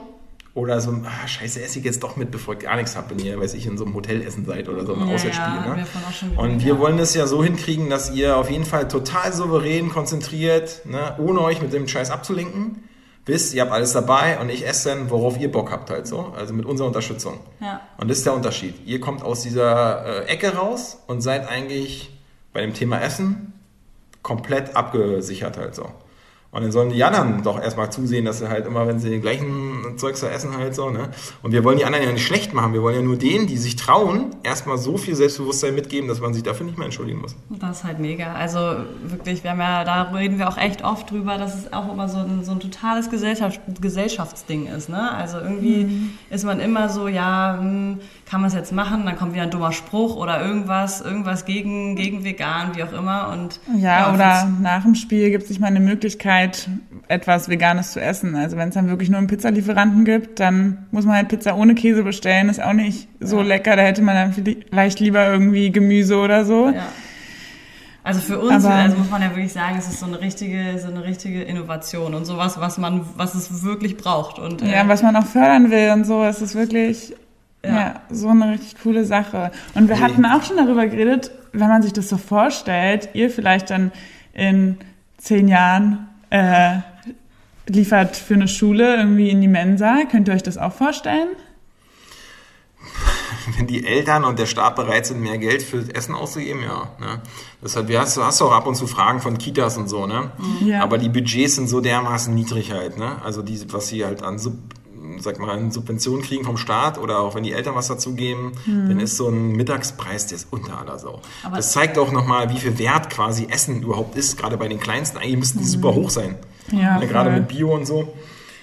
Oder so, ah, scheiße, esse ich jetzt doch mit, bevor ich gar nichts habe, wenn ihr, weiß ich, in so einem Hotelessen seid oder so im Ja, Auswärtsspiel. ja, haben ne? wir Und wir ja. wollen es ja so hinkriegen, dass ihr auf jeden Fall total souverän, konzentriert, ne, ohne euch mit dem Scheiß abzulenken, wisst, ihr habt alles dabei und ich esse dann, worauf ihr Bock habt halt so, also mit unserer Unterstützung. Ja. Und das ist der Unterschied. Ihr kommt aus dieser äh, Ecke raus und seid eigentlich bei dem Thema Essen komplett abgesichert halt so. Und dann sollen die anderen doch erstmal zusehen, dass sie halt immer, wenn sie den gleichen Zeugs da essen, halt so, ne? Und wir wollen die anderen ja nicht schlecht machen. Wir wollen ja nur denen, die sich trauen, erstmal so viel Selbstbewusstsein mitgeben, dass man sich dafür nicht mehr entschuldigen muss. Das ist halt mega. Also wirklich, wir haben ja, da reden wir auch echt oft drüber, dass es auch immer so ein, so ein totales Gesellschaft, Gesellschaftsding ist. Ne? Also irgendwie ist man immer so, ja, hm, kann man es jetzt machen? Dann kommt wieder ein dummer Spruch oder irgendwas, irgendwas gegen, gegen vegan, wie auch immer. Und Ja, oder nach dem Spiel gibt es nicht mal eine Möglichkeit, etwas Veganes zu essen. Also wenn es dann wirklich nur einen Pizzalieferanten gibt, dann muss man halt Pizza ohne Käse bestellen. Ist auch nicht so lecker. Da hätte man dann vielleicht lieber irgendwie Gemüse oder so. Ja. Also für uns, Aber- also muss man ja wirklich sagen, es ist so eine richtige, so eine richtige Innovation und sowas, was man, was es wirklich braucht. Und äh, Ja, was man auch fördern will und so. Es ist wirklich ja. Ja. so eine richtig coole Sache. Und wir Nee. hatten auch schon darüber geredet, wenn man sich das so vorstellt, ihr vielleicht dann in zehn Jahren äh, liefert für eine Schule irgendwie in die Mensa. Könnt ihr euch das auch vorstellen? wenn die Eltern und der Staat bereit sind, mehr Geld für das Essen auszugeben, ja. Ne? Wir hast, du hast auch ab und zu Fragen von Kitas und so, ne? Ja. Aber die Budgets sind so dermaßen niedrig halt, ne? Also die, was sie halt an Sub, sag mal, an Subventionen kriegen vom Staat oder auch wenn die Eltern was dazu geben, dann ist so ein Mittagspreis, der ist unter aller Sau. Aber- das zeigt auch nochmal, wie viel Wert quasi Essen überhaupt ist, gerade bei den Kleinsten. Eigentlich müssten die super hoch sein. Ja, Ne, gerade mit Bio und so.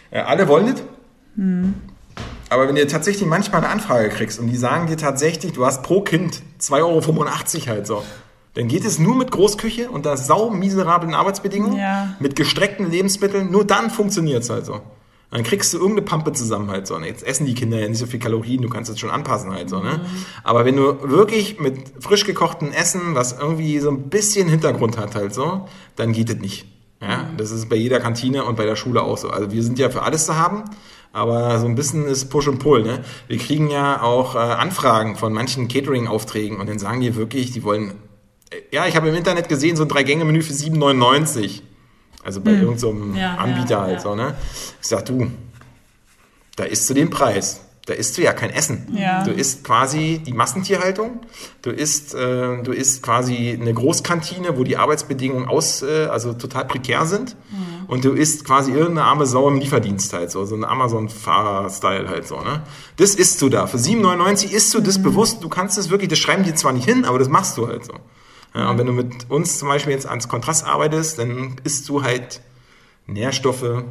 Äh, alle wollen das. Aber wenn du tatsächlich manchmal eine Anfrage kriegst und die sagen dir tatsächlich, du hast pro Kind 2,85 Euro halt so, dann geht es nur mit Großküche unter sau miserablen Arbeitsbedingungen, Ja. mit gestreckten Lebensmitteln, nur dann funktioniert es halt so. Dann kriegst du irgendeine Pampe zusammen halt so. Und jetzt essen die Kinder ja nicht so viel Kalorien, du kannst es schon anpassen halt so, ne? Aber wenn du wirklich mit frisch gekochten Essen, was irgendwie so ein bisschen Hintergrund hat halt so, dann geht es nicht. Ja, das ist bei jeder Kantine und bei der Schule auch so. Also wir sind ja für alles zu haben, aber so ein bisschen ist Push und Pull. Ne? Wir kriegen ja auch äh, Anfragen von manchen Catering-Aufträgen und dann sagen die wirklich, die wollen, äh, ja, ich habe im Internet gesehen, so ein Drei-Gänge-Menü für 7,99. Also bei irgendeinem so Ja, Anbieter ja, halt ja. so, ne? Ich sag, du, da isst du den Preis. Da isst du ja kein Essen. Ja. Du isst quasi die Massentierhaltung. Du isst, äh, du isst quasi eine Großkantine, wo die Arbeitsbedingungen aus, äh, also total prekär sind. Und du isst quasi irgendeine arme Sau im Lieferdienst halt so, so ein Amazon-Fahrer-Style halt so, ne? Das isst du da. Für 7,99 isst du das bewusst. Du kannst das wirklich, das schreiben die zwar nicht hin, aber das machst du halt so. Ja, und wenn du mit uns zum Beispiel jetzt ans Kontrast arbeitest, dann isst du halt Nährstoffe,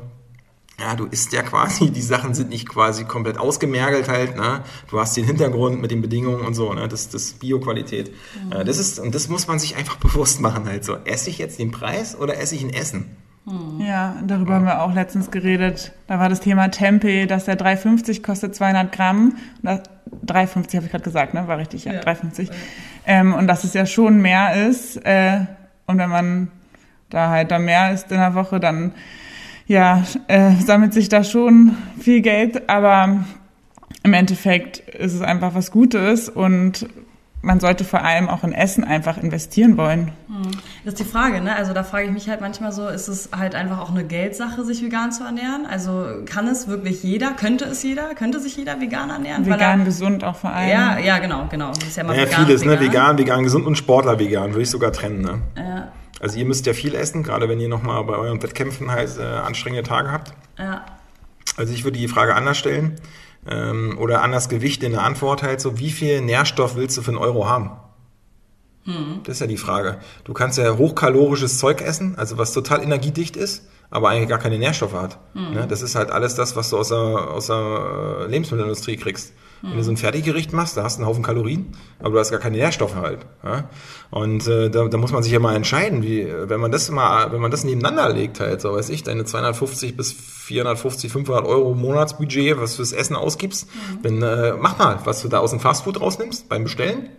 ja, du isst ja quasi, die Sachen sind nicht quasi komplett ausgemergelt halt, ne? Du hast den Hintergrund mit den Bedingungen und so, ne? Das, das Bio-Qualität. Mhm. Äh, das ist, und das muss man sich einfach bewusst machen halt so. Esse ich jetzt den Preis oder esse ich ein Essen? Mhm. Ja, darüber haben wir auch letztens geredet. Da war das Thema Tempeh, dass der 3,50 kostet 200 Gramm. 3,50 habe ich gerade gesagt, ne? War richtig, ja, ja. 3,50. Ja. Ähm, und dass es ja schon mehr ist. Äh, und wenn man da halt da mehr isst in der Woche, dann ja, äh, sammelt sich da schon viel Geld, aber im Endeffekt ist es einfach was Gutes und man sollte vor allem auch in Essen einfach investieren wollen. Hm. Das ist die Frage, ne? Also da frage ich mich halt manchmal so, ist es halt einfach auch eine Geldsache, sich vegan zu ernähren? Also kann es wirklich jeder, könnte es jeder, könnte sich jeder vegan ernähren? Vegan, er, gesund auch vor allem. Ja, ja, genau, genau. Das ist ja, mal ja vegan, vieles, ne? vegan. ne? Vegan, vegan, gesund und Sportler vegan, würde ich sogar trennen, ne? Ja. Also ihr müsst ja viel essen, gerade wenn ihr nochmal bei euren Wettkämpfen halt äh, anstrengende Tage habt. Ja. Also ich würde die Frage anders stellen ähm, oder anders Gewicht in der Antwort halt so, wie viel Nährstoff willst du für einen Euro haben? Hm. Das ist ja die Frage. Du kannst ja hochkalorisches Zeug essen, also was total energiedicht ist, aber eigentlich gar keine Nährstoffe hat. Hm. Ne? Das ist halt alles das, was du aus der, aus der Lebensmittelindustrie kriegst. Wenn du so ein Fertiggericht machst, da hast du einen Haufen Kalorien, aber du hast gar keine Nährstoffe halt. Ja? Und äh, da, da muss man sich ja mal entscheiden, wie, wenn man das mal, wenn man das nebeneinander legt halt, so weiß ich, deine 250 bis 450, 500 Euro Monatsbudget, was fürs Essen ausgibst, mhm. dann äh, mach mal, was du da aus dem Fastfood rausnimmst beim Bestellen,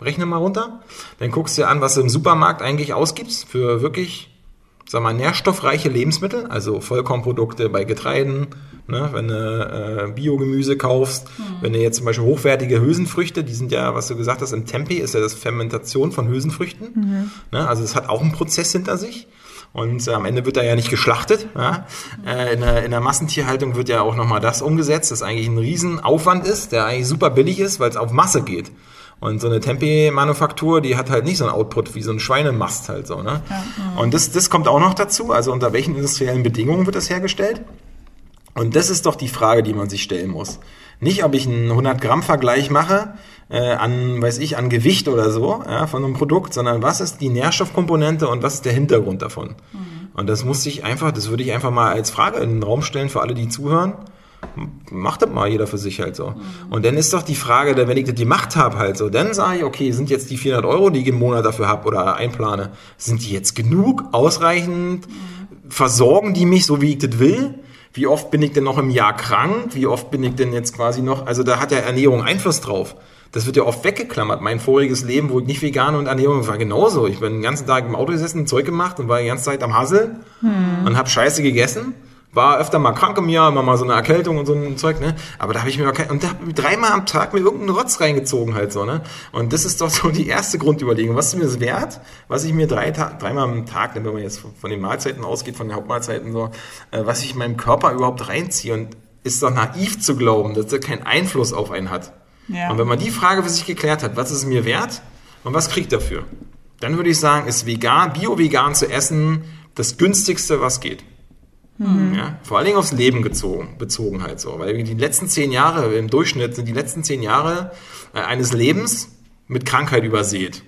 rechne mal runter, dann guckst du dir an, was du im Supermarkt eigentlich ausgibst für wirklich sag mal, nährstoffreiche Lebensmittel, also Vollkornprodukte bei Getreiden, ne, wenn du äh, Biogemüse kaufst, mhm. wenn du jetzt zum Beispiel hochwertige Hülsenfrüchte, die sind ja, was du gesagt hast, im Tempe ist ja das Fermentation von Hülsenfrüchten. Mhm. Ne, also es hat auch einen Prozess hinter sich. Und äh, am Ende wird er ja nicht geschlachtet. Ja? Äh, in, der, in der Massentierhaltung wird ja auch nochmal das umgesetzt, das eigentlich ein Riesenaufwand ist, der eigentlich super billig ist, weil es auf Masse geht. Und so eine Tempe-Manufaktur, die hat halt nicht so ein Output wie so ein Schweinemast halt so. Ne? Ja. Und das, das kommt auch noch dazu. Also unter welchen industriellen Bedingungen wird das hergestellt? Und das ist doch die Frage, die man sich stellen muss. Nicht, ob ich einen 100-Gramm-Vergleich mache äh, an, weiß ich, an Gewicht oder so ja, von einem Produkt, sondern was ist die Nährstoffkomponente und was ist der Hintergrund davon? Mhm. Und das muss ich einfach, das würde ich einfach mal als Frage in den Raum stellen für alle, die zuhören macht das mal jeder für sich halt so. Und dann ist doch die Frage, wenn ich die Macht habe halt so, dann sage ich, okay, sind jetzt die 400 Euro, die ich im Monat dafür habe oder einplane, sind die jetzt genug, ausreichend, versorgen die mich so, wie ich das will? Wie oft bin ich denn noch im Jahr krank? Wie oft bin ich denn jetzt quasi noch, also da hat ja Ernährung Einfluss drauf. Das wird ja oft weggeklammert. Mein voriges Leben, wo ich nicht vegan und Ernährung war genauso. Ich bin den ganzen Tag im Auto gesessen, Zeug gemacht und war die ganze Zeit am Hassel hm. und habe Scheiße gegessen war öfter mal krank im Jahr, immer mal so eine Erkältung und so ein Zeug, ne? Aber da habe ich mir kein, und da hab ich dreimal am Tag mir irgendeinen Rotz reingezogen halt so, ne? Und das ist doch so die erste Grundüberlegung. Was ist mir das wert, was ich mir drei dreimal am Tag, wenn man jetzt von den Mahlzeiten ausgeht, von den Hauptmahlzeiten so, äh, was ich meinem Körper überhaupt reinziehe und ist doch naiv zu glauben, dass er keinen Einfluss auf einen hat. Ja. Und wenn man die Frage für sich geklärt hat, was ist mir wert und was kriegt dafür? Dann würde ich sagen, ist vegan, bio-vegan zu essen das günstigste, was geht. Mhm. Ja, vor allen Dingen aufs Leben gezogen, bezogen halt so. Weil die letzten zehn Jahre, im Durchschnitt sind die letzten zehn Jahre äh, eines Lebens mit Krankheit übersät.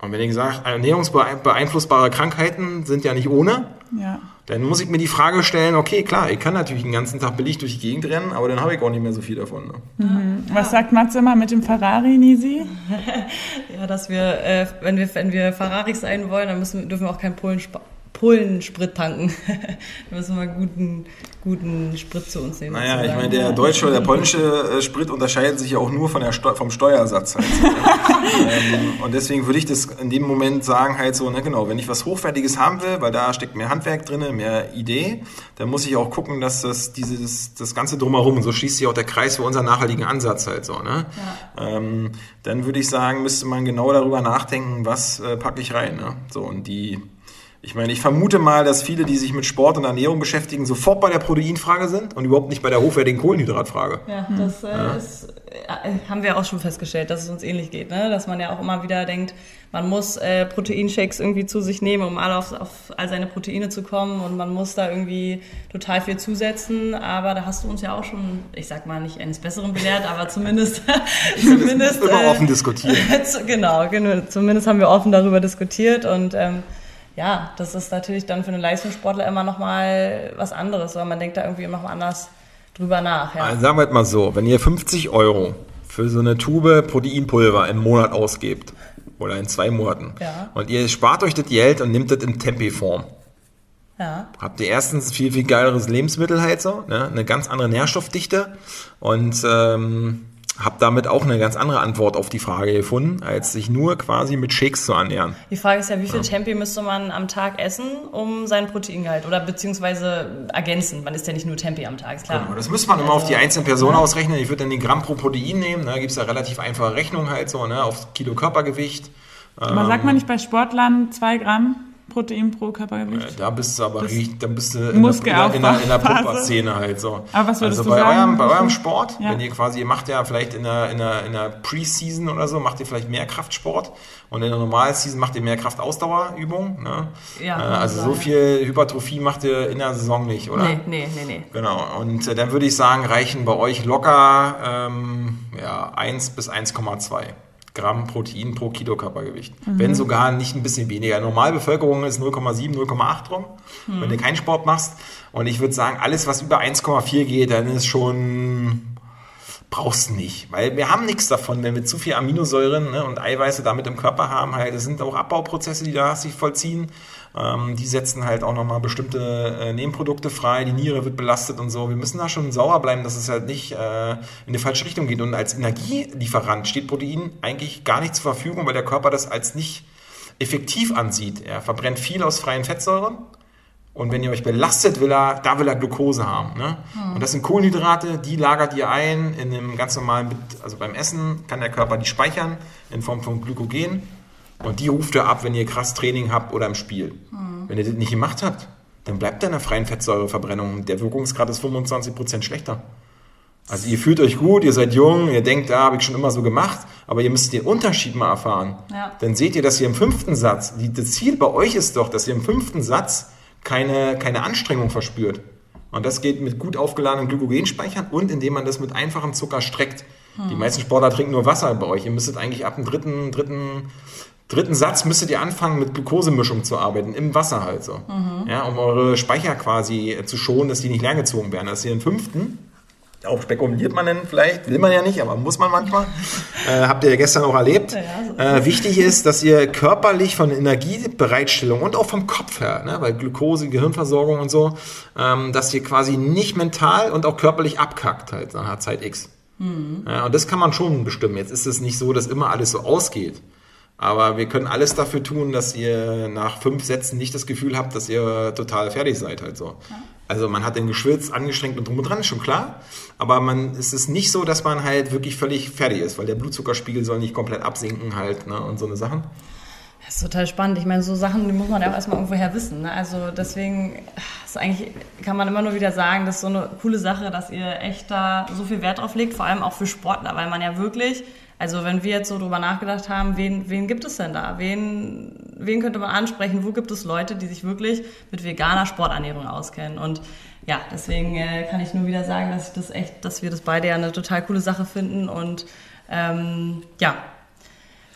Und wenn ich sage, ernährungsbeeinflussbare Krankheiten sind ja nicht ohne, ja. dann muss ich mir die Frage stellen, okay, klar, ich kann natürlich den ganzen Tag billig durch die Gegend rennen, aber dann habe ich auch nicht mehr so viel davon. Ne? Mhm. Was sagt Matze immer mit dem Ferrari, Nisi? ja, dass wir, äh, wenn wir, wenn wir Ferraris sein wollen, dann müssen, dürfen wir auch keinen Polen Polen-Sprit tanken. da müssen wir guten, guten Sprit zu uns nehmen. Naja, ich meine, der deutsche oder der polnische äh, Sprit unterscheidet sich ja auch nur von der Steu vom Steuersatz. Halt. ähm, und deswegen würde ich das in dem Moment sagen, halt so, ne, genau, wenn ich was Hochwertiges haben will, weil da steckt mehr Handwerk drin, mehr Idee, dann muss ich auch gucken, dass das dieses, das Ganze drumherum, und so schließt sich auch der Kreis für unseren nachhaltigen Ansatz halt so, ne? Ja. Ähm, dann würde ich sagen, müsste man genau darüber nachdenken, was äh, packe ich rein, ne? So, und die ich meine, ich vermute mal, dass viele, die sich mit Sport und Ernährung beschäftigen, sofort bei der Proteinfrage sind und überhaupt nicht bei der hochwertigen Kohlenhydratfrage. Ja, das äh, ja. Ist, äh, haben wir auch schon festgestellt, dass es uns ähnlich geht. Ne? Dass man ja auch immer wieder denkt, man muss äh, Proteinshakes irgendwie zu sich nehmen, um alle auf, auf all seine Proteine zu kommen und man muss da irgendwie total viel zusetzen. Aber da hast du uns ja auch schon, ich sag mal nicht eines Besseren belehrt, aber zumindest zumindest immer äh, offen diskutiert. genau, genau, zumindest haben wir offen darüber diskutiert und ähm, ja, das ist natürlich dann für einen Leistungssportler immer nochmal was anderes, weil man denkt da irgendwie immer noch anders drüber nach. Ja. Also sagen wir mal so, wenn ihr 50 Euro für so eine Tube Proteinpulver im Monat ausgebt oder in zwei Monaten Ja. und ihr spart euch das Geld und nimmt das in Tempi-Form, ja. habt ihr erstens viel, viel geileres Lebensmittel halt so, ne? eine ganz andere Nährstoffdichte und ähm, habt damit auch eine ganz andere Antwort auf die Frage gefunden, als sich nur quasi mit Shakes zu ernähren. Die Frage ist ja, wie viel Tempi müsste man am Tag essen, um seinen Proteingehalt oder beziehungsweise ergänzen? Man isst ja nicht nur Tempi am Tag, ist klar. Genau, das müsste man immer auf die einzelne Person ausrechnen. Ich würde dann die Gramm pro Protein nehmen. Da gibt es ja relativ einfache Rechnung halt so, ne? auf Kilo Körpergewicht. Aber sagt man nicht bei Sportlern zwei Gramm Protein pro Körpergewicht? Da bist du aber richtig, da bist du in der, in der, in der Pumper-Szene halt so. Aber was würdest also du bei sagen? Eurem, bei eurem? Sport, Ja. wenn ihr quasi, ihr macht ja vielleicht in der, in der, in der Pre-Season oder so, macht ihr vielleicht mehr Kraftsport und in der Normal-Season macht ihr mehr Kraftausdauerübungen. Ne? Ja, äh, also so viel Hypertrophie macht ihr in der Saison nicht, oder? Nee, nee, nee, nee. Genau, und äh, dann würde ich sagen, reichen bei euch locker ähm, ja, 1 bis 1,2 Gramm Protein pro Kilo Körpergewicht. Wenn sogar nicht ein bisschen weniger. Normalbevölkerung ist 0,7, 0,8 rum, wenn du keinen Sport machst. Und ich würde sagen, alles, was über 1,4 geht, dann ist schon brauchst du nicht, weil wir haben nichts davon, wenn wir zu viel Aminosäuren ne, und Eiweiße damit im Körper haben. Halt, es sind auch Abbauprozesse, die da sich vollziehen. Ähm, die setzen halt auch nochmal bestimmte äh, Nebenprodukte frei. Die Niere wird belastet und so. Wir müssen da schon sauer bleiben, dass es halt nicht äh, in die falsche Richtung geht. Und als Energielieferant steht Protein eigentlich gar nicht zur Verfügung, weil der Körper das als nicht effektiv ansieht. Er verbrennt viel aus freien Fettsäuren. Und wenn ihr euch belastet, will er, da will er Glucose haben. Ne? Und das sind Kohlenhydrate, die lagert ihr ein in einem ganz normalen, also beim Essen kann der Körper die speichern in Form von Glykogen. Und die ruft er ab, wenn ihr krass Training habt oder im Spiel. Wenn ihr das nicht gemacht habt, dann bleibt da eine freien Fettsäureverbrennung. Der Wirkungsgrad ist 25% schlechter. Also ihr fühlt euch gut, ihr seid jung, ihr denkt, da habe ich schon immer so gemacht, aber ihr müsst den Unterschied mal erfahren. Ja. Dann seht ihr, dass ihr im fünften Satz, die, das Ziel bei euch ist doch, dass ihr im fünften Satz keine, keine Anstrengung verspürt. Und das geht mit gut aufgeladenen Glykogenspeichern und indem man das mit einfachem Zucker streckt. Die meisten Sportler trinken nur Wasser bei euch. Ihr müsstet eigentlich ab dem dritten, dritten, dritten Satz müsstet ihr anfangen, mit Glukosemischung zu arbeiten, im Wasser halt so. Ja, um eure Speicher quasi zu schonen, dass die nicht leergezogen werden. Dass ihr im fünften, auch spekuliert man denn vielleicht, will man ja nicht, aber muss man manchmal. äh, habt ihr ja gestern auch erlebt. Ja, Äh, wichtig ist, dass ihr körperlich von Energiebereitstellung und auch vom Kopf her, ne, weil Glukose, Gehirnversorgung und so, ähm, dass ihr quasi nicht mental und auch körperlich abkackt halt nach einer Zeit X. Ja, und das kann man schon bestimmen. Jetzt ist es nicht so, dass immer alles so ausgeht. Aber wir können alles dafür tun, dass ihr nach fünf Sätzen nicht das Gefühl habt, dass ihr total fertig seid halt so. Also man hat den geschwitzt, angestrengt und drum und dran, ist schon klar. Aber man, es ist nicht so, dass man halt wirklich völlig fertig ist, weil der Blutzuckerspiegel soll nicht komplett absinken halt ne, und so eine Sachen. Das ist total spannend. Ich meine, so Sachen, die muss man ja auch erstmal irgendwoher wissen. Ne? Also deswegen ist eigentlich, kann man immer nur wieder sagen, das ist so eine coole Sache, dass ihr echt da so viel Wert drauf legt, vor allem auch für Sportler, weil man ja wirklich, also wenn wir jetzt so drüber nachgedacht haben, wen, wen gibt es denn da? Wen, wen könnte man ansprechen? Wo gibt es Leute, die sich wirklich mit veganer Sporternährung auskennen? Und ja, deswegen äh, kann ich nur wieder sagen, dass ich das echt, dass wir das beide ja eine total coole Sache finden und ähm, ja,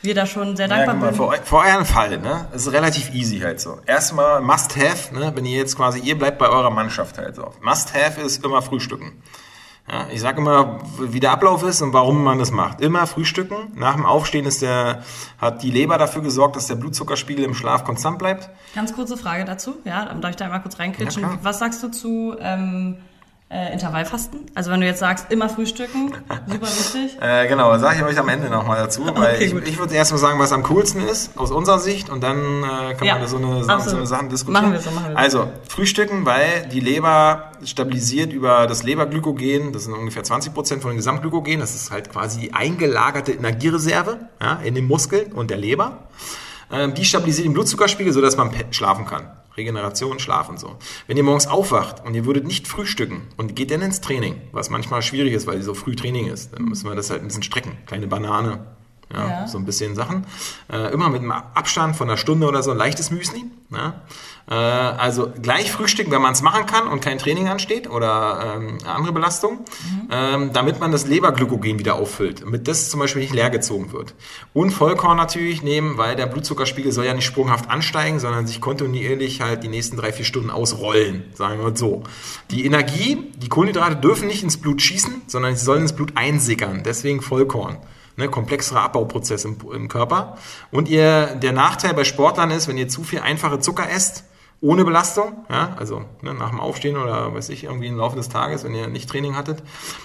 wir da schon sehr Ja, dankbar sind. für, eu- für euren Fall, ne, ist relativ easy halt so. Erstmal must have, ne, wenn ihr jetzt quasi, ihr bleibt bei eurer Mannschaft halt so. Must have ist immer Frühstücken. Ja, ich sage immer, wie der Ablauf ist und warum man das macht. Immer frühstücken. Nach dem Aufstehen ist der, hat die Leber dafür gesorgt, dass der Blutzuckerspiegel im Schlaf konstant bleibt. Ganz kurze Frage dazu, ja, darf ich da einmal kurz reinkritschen? Ja. Was sagst du zu ähm, äh, Intervallfasten? Also wenn du jetzt sagst, immer frühstücken, super wichtig. Äh, genau, das sage ich euch am Ende nochmal dazu, weil Okay, ich, ich würde erst mal sagen, was am coolsten ist, aus unserer Sicht, und dann äh, kann Ja, man da so eine, so, so eine Sachen diskutieren. Machen wir so, machen wir so. Also, frühstücken, weil die Leber stabilisiert über das Leberglykogen, das sind ungefähr 20% von dem Gesamtglykogen, das ist halt quasi die eingelagerte Energiereserve ja, in den Muskeln und der Leber. Ähm, die stabilisiert den Blutzuckerspiegel, sodass man schlafen kann. Regeneration, Schlafen so. Wenn ihr morgens aufwacht und ihr würdet nicht frühstücken und geht dann ins Training, was manchmal schwierig ist, weil so früh Training ist, dann müssen wir das halt ein bisschen strecken. Kleine Banane, Ja, ja. So ein bisschen Sachen. Äh, immer mit einem Abstand von einer Stunde oder so ein leichtes Müsli. Ja. Äh, also gleich frühstücken, wenn man es machen kann und kein Training ansteht oder ähm, andere Belastung, mhm. ähm, damit man das Leberglykogen wieder auffüllt, damit das zum Beispiel nicht leer gezogen wird. Und Vollkorn natürlich nehmen, weil der Blutzuckerspiegel soll ja nicht sprunghaft ansteigen, sondern sich kontinuierlich halt die nächsten drei, vier Stunden ausrollen, sagen wir mal so. Die Energie, die Kohlenhydrate dürfen nicht ins Blut schießen, sondern sie sollen ins Blut einsickern, deswegen Vollkorn ne, komplexere Abbauprozess im, im Körper. Und ihr, der Nachteil bei Sportlern ist, wenn ihr zu viel einfache Zucker esst, ohne Belastung, ja, also ne, nach dem Aufstehen oder weiß ich, irgendwie im Laufe des Tages, wenn ihr nicht Training hattet,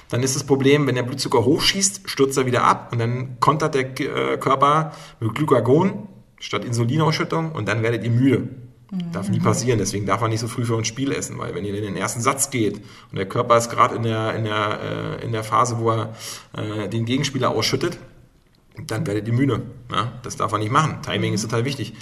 dann ist das Problem, wenn der Blutzucker hochschießt, stürzt er wieder ab und dann kontert der äh, Körper mit Glucagon statt Insulinausschüttung und dann werdet ihr müde. Mhm. Darf nie passieren, deswegen darf man nicht so früh für ein Spiel essen, weil wenn ihr in den ersten Satz geht und der Körper ist gerade in der, in, der, äh, in der Phase, wo er äh, den Gegenspieler ausschüttet, dann werdet ihr müde. Ja? Das darf man nicht machen. Timing ist total wichtig.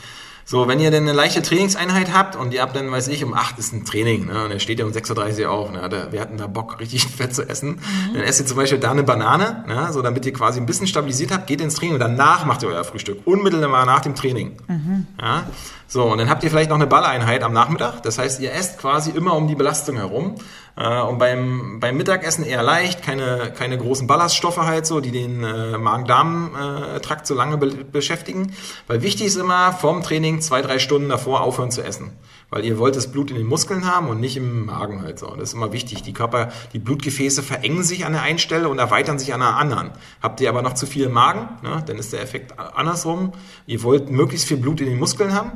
So, wenn ihr denn eine leichte Trainingseinheit habt und ihr habt dann, weiß ich, um 8 ist ein Training, ne, und er steht ja um 6.30 Uhr auf, ne, wir hatten da Bock, richtig fett zu essen, mhm. dann esst ihr zum Beispiel da eine Banane, ne, so damit ihr quasi ein bisschen stabilisiert habt, geht ins Training und danach macht ihr euer Frühstück, unmittelbar nach dem Training. Mhm. Ja, so, und dann habt ihr vielleicht noch eine Balleinheit am Nachmittag, das heißt, ihr esst quasi immer um die Belastung herum äh, und beim, beim Mittagessen eher leicht, keine, keine großen Ballaststoffe halt so, die den äh, Magen-Darm-Trakt so lange be beschäftigen. Weil wichtig ist immer, vorm Training zwei, drei Stunden davor aufhören zu essen. Weil ihr wollt das Blut in den Muskeln haben und nicht im Magen halt so. Das ist immer wichtig. Die Körper, die Blutgefäße verengen sich an der einen Stelle und erweitern sich an der anderen. Habt ihr aber noch zu viel im Magen, ne, dann ist der Effekt andersrum. Ihr wollt möglichst viel Blut in den Muskeln haben,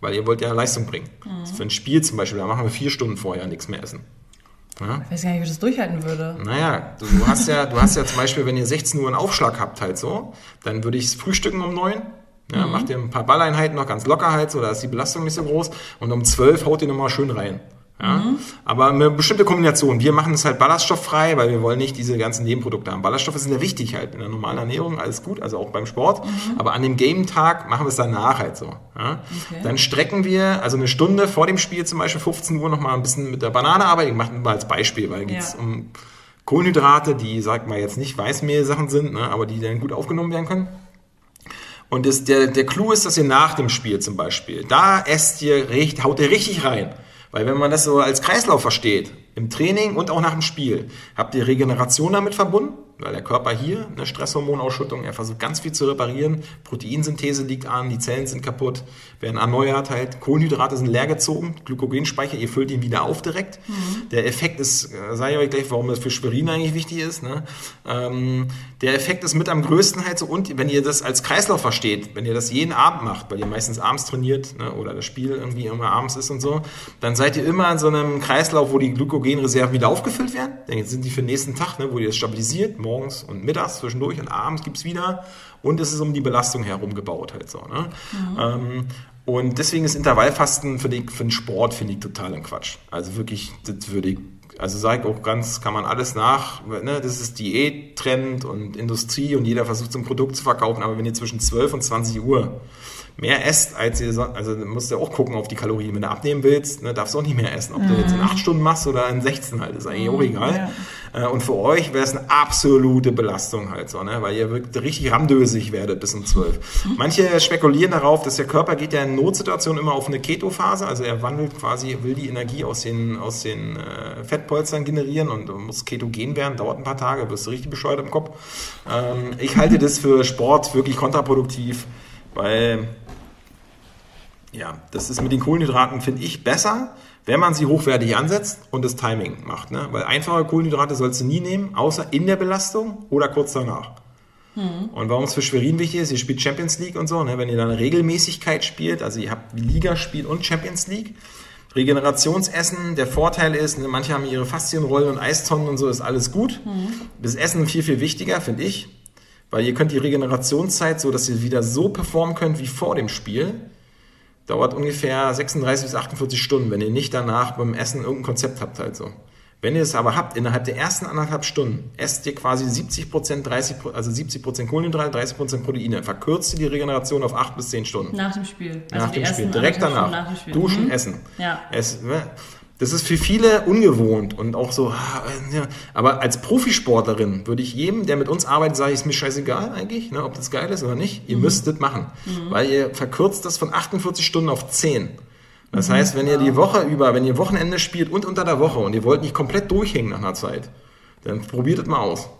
weil ihr wollt ja Leistung bringen. Mhm. Für ein Spiel zum Beispiel, da machen wir vier Stunden vorher nichts mehr essen. Ja? Ich weiß gar nicht, wie ich das durchhalten würde. Naja, du, du, hast ja, du hast ja zum Beispiel, wenn ihr 16 Uhr einen Aufschlag habt, halt so, dann würde ich frühstücken um 9. Ja, mhm. Macht ihr ein paar Balleinheiten noch ganz locker halt, so da ist die Belastung nicht so groß. Und um 12 haut ihr nochmal schön rein. Ja? Mhm. Aber eine bestimmte Kombination. Wir machen es halt ballaststofffrei, weil wir wollen nicht diese ganzen Nebenprodukte haben. Ballaststoffe sind ja wichtig halt in der normalen Ernährung, alles gut, also auch beim Sport. Mhm. Aber an dem Game-Tag machen wir es danach halt so. Ja? Okay. Dann strecken wir, also eine Stunde vor dem Spiel zum Beispiel 15 Uhr nochmal ein bisschen mit der Banane arbeiten. Ich mache mal als Beispiel, weil es ja. um Kohlenhydrate, die, sag mal, jetzt nicht Weißmehl-Sachen sind, ne, aber die dann gut aufgenommen werden können. Und das, der, der Clou ist, dass ihr nach dem Spiel zum Beispiel, da esst ihr, haut ihr richtig rein. Weil wenn man das so als Kreislauf versteht, im Training und auch nach dem Spiel, habt ihr Regeneration damit verbunden weil der Körper hier eine Stresshormonausschüttung, er versucht ganz viel zu reparieren, Proteinsynthese liegt an, die Zellen sind kaputt, werden erneuert halt, Kohlenhydrate sind leergezogen, Glykogenspeicher, ihr füllt ihn wieder auf direkt. Mhm. Der Effekt ist, äh, sage ich euch gleich, warum das für Schwerin eigentlich wichtig ist, ne? ähm, der Effekt ist mit am größten halt so, und wenn ihr das als Kreislauf versteht, wenn ihr das jeden Abend macht, weil ihr meistens abends trainiert ne? oder das Spiel irgendwie immer abends ist und so, dann seid ihr immer in so einem Kreislauf, wo die Glykogenreserven wieder aufgefüllt werden, dann sind die für den nächsten Tag, ne? wo ihr das stabilisiert, morgens und mittags zwischendurch und abends gibt es wieder. Und es ist um die Belastung herum gebaut halt so. Ne? Mhm. Ähm, und deswegen ist Intervallfasten für, die, für den Sport, finde ich, total ein Quatsch. Also wirklich, das würde ich, also sage ich auch ganz, kann man alles nach, ne, das ist Diät-Trend und Industrie und jeder versucht so ein Produkt zu verkaufen, aber wenn ihr zwischen 12 und 20 Uhr mehr esst, als ihr, also musst du auch gucken auf die Kalorien. Wenn du abnehmen willst, ne, darfst du auch nicht mehr essen. Ob mhm. du jetzt in 8 Stunden machst oder in 16 halt, ist eigentlich auch mhm, egal. Ja. Äh, und für euch wäre es eine absolute Belastung halt so, ne, weil ihr wirklich richtig ramdösig werdet bis um 12. Mhm. Manche spekulieren darauf, dass der Körper geht ja in Notsituationen immer auf eine Keto-Phase, also er wandelt quasi, will die Energie aus den, aus den äh, Fettpolstern generieren und muss ketogen werden, dauert ein paar Tage, wirst du richtig bescheuert im Kopf. Ähm, ich halte das für Sport wirklich kontraproduktiv, weil ja, das ist mit den Kohlenhydraten, finde ich, besser, wenn man sie hochwertig ansetzt und das Timing macht. Ne? Weil einfache Kohlenhydrate sollst du nie nehmen, außer in der Belastung oder kurz danach. Mhm. Und warum es für Schwerin wichtig ist, ihr spielt Champions League und so, ne? wenn ihr dann Regelmäßigkeit spielt, also ihr habt Liga spielt und Champions League, Regenerationsessen, der Vorteil ist, ne, manche haben ihre Faszienrollen und Eistonnen und so, ist alles gut. Mhm. Das Essen viel, viel wichtiger, finde ich, weil ihr könnt die Regenerationszeit so, dass ihr wieder so performen könnt wie vor dem Spiel, dauert ungefähr 36 bis 48 Stunden, wenn ihr nicht danach beim Essen irgendein Konzept habt halt so. Wenn ihr es aber habt, innerhalb der ersten anderthalb Stunden esst ihr quasi 70 Prozent, 30, also 70 Prozent Kohlenhydrate, 30 Prozent Proteine. Verkürzt ihr die Regeneration auf 8 bis 10 Stunden. Nach dem Spiel. Also nach dem Spiel. Direkt danach. nach Duschen, mhm. essen. Ja. Es, ne? Das ist für viele ungewohnt und auch so, ah, ja. aber als Profisportlerin würde ich jedem, der mit uns arbeitet, sage ich, ist mir scheißegal eigentlich, ne, ob das geil ist oder nicht. Ihr mhm. müsst das machen, mhm. weil ihr verkürzt das von 48 Stunden auf 10. Das mhm. heißt, wenn ihr die Woche über, wenn ihr Wochenende spielt und unter der Woche und ihr wollt nicht komplett durchhängen nach einer Zeit, dann probiert es mal aus.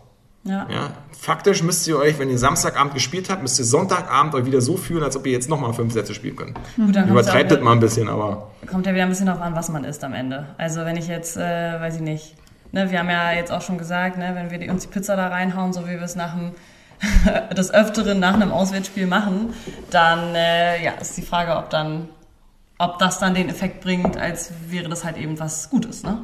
Ja. ja. Faktisch müsst ihr euch, wenn ihr Samstagabend gespielt habt, müsst ihr Sonntagabend euch wieder so fühlen, als ob ihr jetzt nochmal fünf Sätze spielen könnt. Gut, Übertreibt das mal ein bisschen, aber. Kommt ja wieder ein bisschen darauf an, was man isst am Ende. Also wenn ich jetzt, äh, weiß ich nicht, ne, wir haben ja jetzt auch schon gesagt, ne, wenn wir die, uns die Pizza da reinhauen, so wie wir es nach dem des Öfteren nach einem Auswärtsspiel machen, dann äh, ja, ist die Frage, ob dann, ob das dann den Effekt bringt, als wäre das halt eben was Gutes, ne?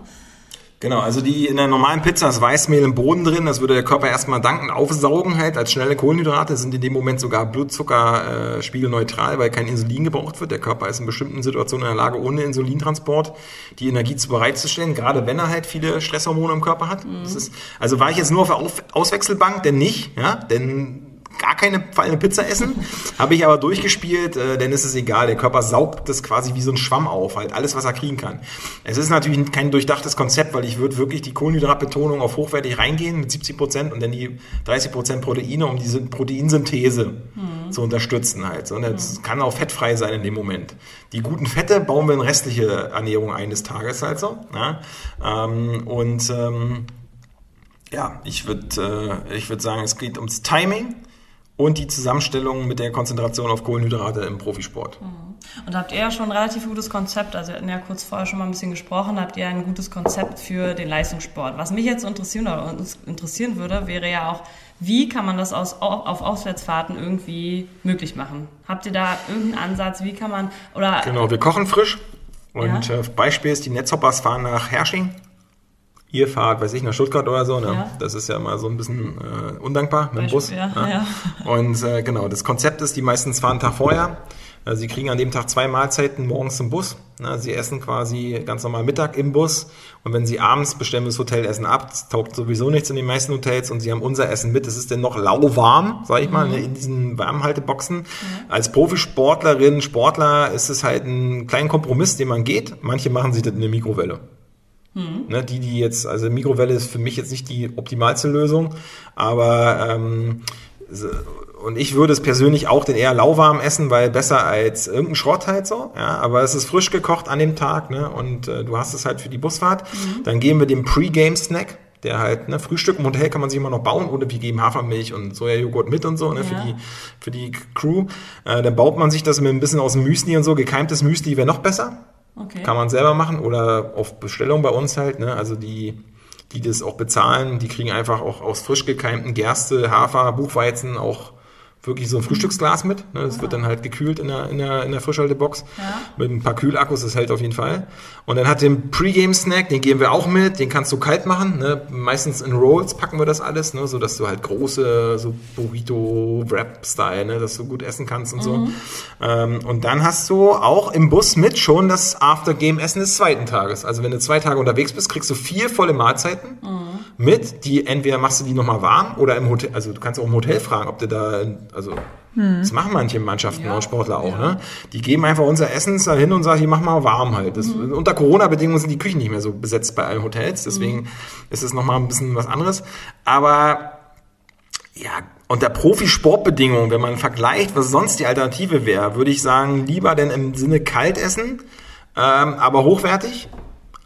Genau, also die in der normalen Pizza ist Weißmehl im Boden drin, das würde der Körper erstmal danken, aufsaugen halt als schnelle Kohlenhydrate, sind in dem Moment sogar Blutzuckerspiegelneutral, äh, weil kein Insulin gebraucht wird. Der Körper ist in bestimmten Situationen in der Lage, ohne Insulintransport die Energie zu bereitzustellen, gerade wenn er halt viele Stresshormone im Körper hat. Mhm. Ist, also war ich jetzt nur auf der Auswechselbank, denn nicht, ja, denn gar keine fallende Pizza essen. Habe ich aber durchgespielt, äh, denn es ist egal. Der Körper saugt das quasi wie so ein Schwamm auf, halt alles, was er kriegen kann. Es ist natürlich kein durchdachtes Konzept, weil ich würde wirklich die Kohlenhydratbetonung auf hochwertig reingehen mit 70 Prozent und dann die 30 Prozent Proteine, um diese Proteinsynthese mhm. zu unterstützen halt. Und das mhm. kann auch fettfrei sein in dem Moment. Die guten Fette bauen wir in restliche Ernährung eines Tages halt so. Ja? Ähm, und ähm, ja, ich würde äh, ich würd sagen, es geht ums Timing und die Zusammenstellung mit der Konzentration auf Kohlenhydrate im Profisport. Mhm. Und habt ihr ja schon ein relativ gutes Konzept, also wir hatten ja kurz vorher schon mal ein bisschen gesprochen, habt ihr ein gutes Konzept für den Leistungssport. Was mich jetzt interessieren oder uns interessieren würde, wäre ja auch, wie kann man das aus, auf Auswärtsfahrten irgendwie möglich machen? Habt ihr da irgendeinen Ansatz? Wie kann man oder Genau, wir kochen frisch. Und ja. Äh, Beispiel ist, die Netzhoppers fahren nach Hersching ihr fahrt, weiß ich, nach Stuttgart oder so, ne? Ja. das ist ja mal so ein bisschen äh, undankbar mit dem Bus. Ja, ne? ja. Und äh, genau, das Konzept ist, die meistens fahren einen Tag vorher. Äh, sie kriegen an dem Tag zwei Mahlzeiten morgens im Bus. Ne? Sie essen quasi ganz normal Mittag im Bus. Und wenn sie abends bestellen das Hotelessen ab, das taugt sowieso nichts in den meisten Hotels und sie haben unser Essen mit. Es ist denn noch lauwarm, sag ich mal, mhm. ne? in diesen Warmhalteboxen. Mhm. Als Profisportlerin, Sportler ist es halt ein kleiner Kompromiss, den man geht. Manche machen sich das in der Mikrowelle. Mhm. Ne, die, die jetzt, also Mikrowelle ist für mich jetzt nicht die optimalste Lösung, aber ähm, und ich würde es persönlich auch den eher lauwarm essen, weil besser als irgendein Schrott halt so. Ja, aber es ist frisch gekocht an dem Tag, ne? Und äh, du hast es halt für die Busfahrt. Mhm. Dann geben wir den Pre-Game-Snack, der halt, ne, Frühstück im Hotel kann man sich immer noch bauen, oder wir geben Hafermilch und Sojajoghurt mit und so, ne, ja. für die, für die Crew. Äh, dann baut man sich das mit ein bisschen aus dem Müsli und so. Gekeimtes Müsli wäre noch besser. Okay. Kann man selber machen oder auf Bestellung bei uns halt. Ne? Also die, die das auch bezahlen, die kriegen einfach auch aus frisch gekeimten Gerste, Hafer, Buchweizen auch wirklich so ein Frühstücksglas mit. Ne? Das ja. wird dann halt gekühlt in der, in der, in der Frischhaltebox. Ja. Mit ein paar Kühlakkus, das hält auf jeden Fall. Und dann hat den Pre-Game-Snack, den geben wir auch mit, den kannst du kalt machen. Ne? Meistens in Rolls packen wir das alles, ne? so dass du halt große, so Burrito-Wrap-Style, ne? dass du gut essen kannst und mhm. so. Ähm, und dann hast du auch im Bus mit schon das After-Game-Essen des zweiten Tages. Also wenn du zwei Tage unterwegs bist, kriegst du vier volle Mahlzeiten. Mhm mit, die entweder machst du die nochmal warm oder im Hotel, also du kannst auch im Hotel fragen, ob du da, also hm. das machen manche Mannschaften ja. und Sportler auch, ja. ne? Die geben einfach unser Essen da hin und sagen, die mach mal warm halt. Das, mhm. Unter Corona-Bedingungen sind die Küchen nicht mehr so besetzt bei allen Hotels, deswegen mhm. ist es nochmal ein bisschen was anderes. Aber ja, unter Profisportbedingungen, wenn man vergleicht, was sonst die Alternative wäre, würde ich sagen, lieber denn im Sinne kalt essen, ähm, aber hochwertig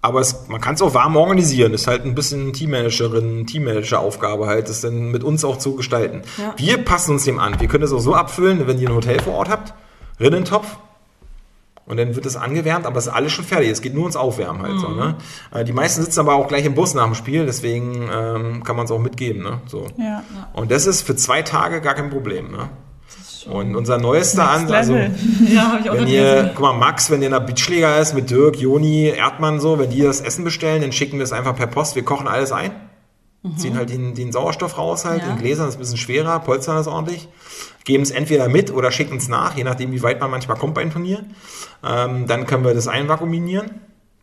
aber es, man kann es auch warm organisieren. Das ist halt ein bisschen Teammanagerin, Teammanager-Aufgabe halt, das dann mit uns auch zu gestalten. Ja. Wir passen uns dem an. Wir können es auch so abfüllen, wenn ihr ein Hotel vor Ort habt, Rinnentopf. Und dann wird es angewärmt, aber es ist alles schon fertig. Es geht nur ums Aufwärmen halt. Mhm. So, ne? Äh, die meisten sitzen aber auch gleich im Bus nach dem Spiel, deswegen ähm, kann man es auch mitgeben. Ne? So. Ja. Und das ist für zwei Tage gar kein Problem. Ne? Und unser neuester Ansatz, also ja, wenn ihr, guck mal, Max, wenn ihr in der Beachschläger ist mit Dirk, Joni, Erdmann so, wenn die das Essen bestellen, dann schicken wir es einfach per Post, wir kochen alles ein. Mhm. Ziehen halt den, den Sauerstoff raus halt, ja. in Gläsern, das ist ein bisschen schwerer, polstern das ordentlich. Geben es entweder mit oder schicken es nach, je nachdem, wie weit man manchmal kommt bei einem Turnier. Ähm, dann können wir das einvakuuminieren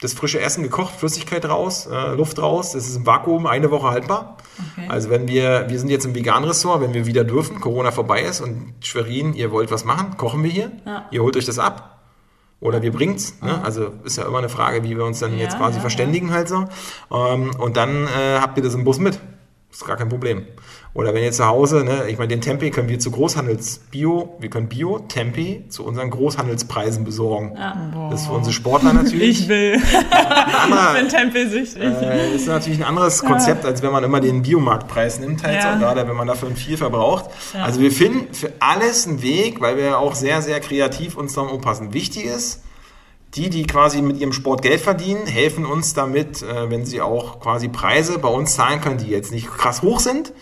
das frische Essen gekocht, Flüssigkeit raus, äh, Luft raus. Das ist im Vakuum eine Woche haltbar. Okay. Also wenn wir, wir sind jetzt im Vegan-Ressort, wenn wir wieder dürfen, Corona vorbei ist und Schwerin, ihr wollt was machen, kochen wir hier. Ja. Ihr holt euch das ab. oder wir bringen's. Ne? Also ist ja immer eine Frage, wie wir uns dann Ja, jetzt quasi ja, verständigen halt so. Ähm, und dann äh, habt ihr das im Bus mit. Ist gar kein Problem. Oder wenn ihr zu Hause, ne, ich meine, den Tempeh können wir zu Großhandels-Bio, wir können Bio-Tempeh zu unseren Großhandelspreisen besorgen. Das ist für unsere Sportler natürlich Ich will. ein anderer, Ich bin tempelsüchtig. äh, ist natürlich ein anderes Konzept, als wenn man immer den Biomarktpreis nimmt, halt Ja. so, gerade wenn man dafür viel verbraucht. Also wir finden für alles einen Weg, weil wir ja auch sehr, sehr kreativ uns darum umpassen. Wichtig ist, die, die quasi mit ihrem Sport Geld verdienen, helfen uns damit, äh, wenn sie auch quasi Preise bei uns zahlen können, die jetzt nicht krass hoch sind,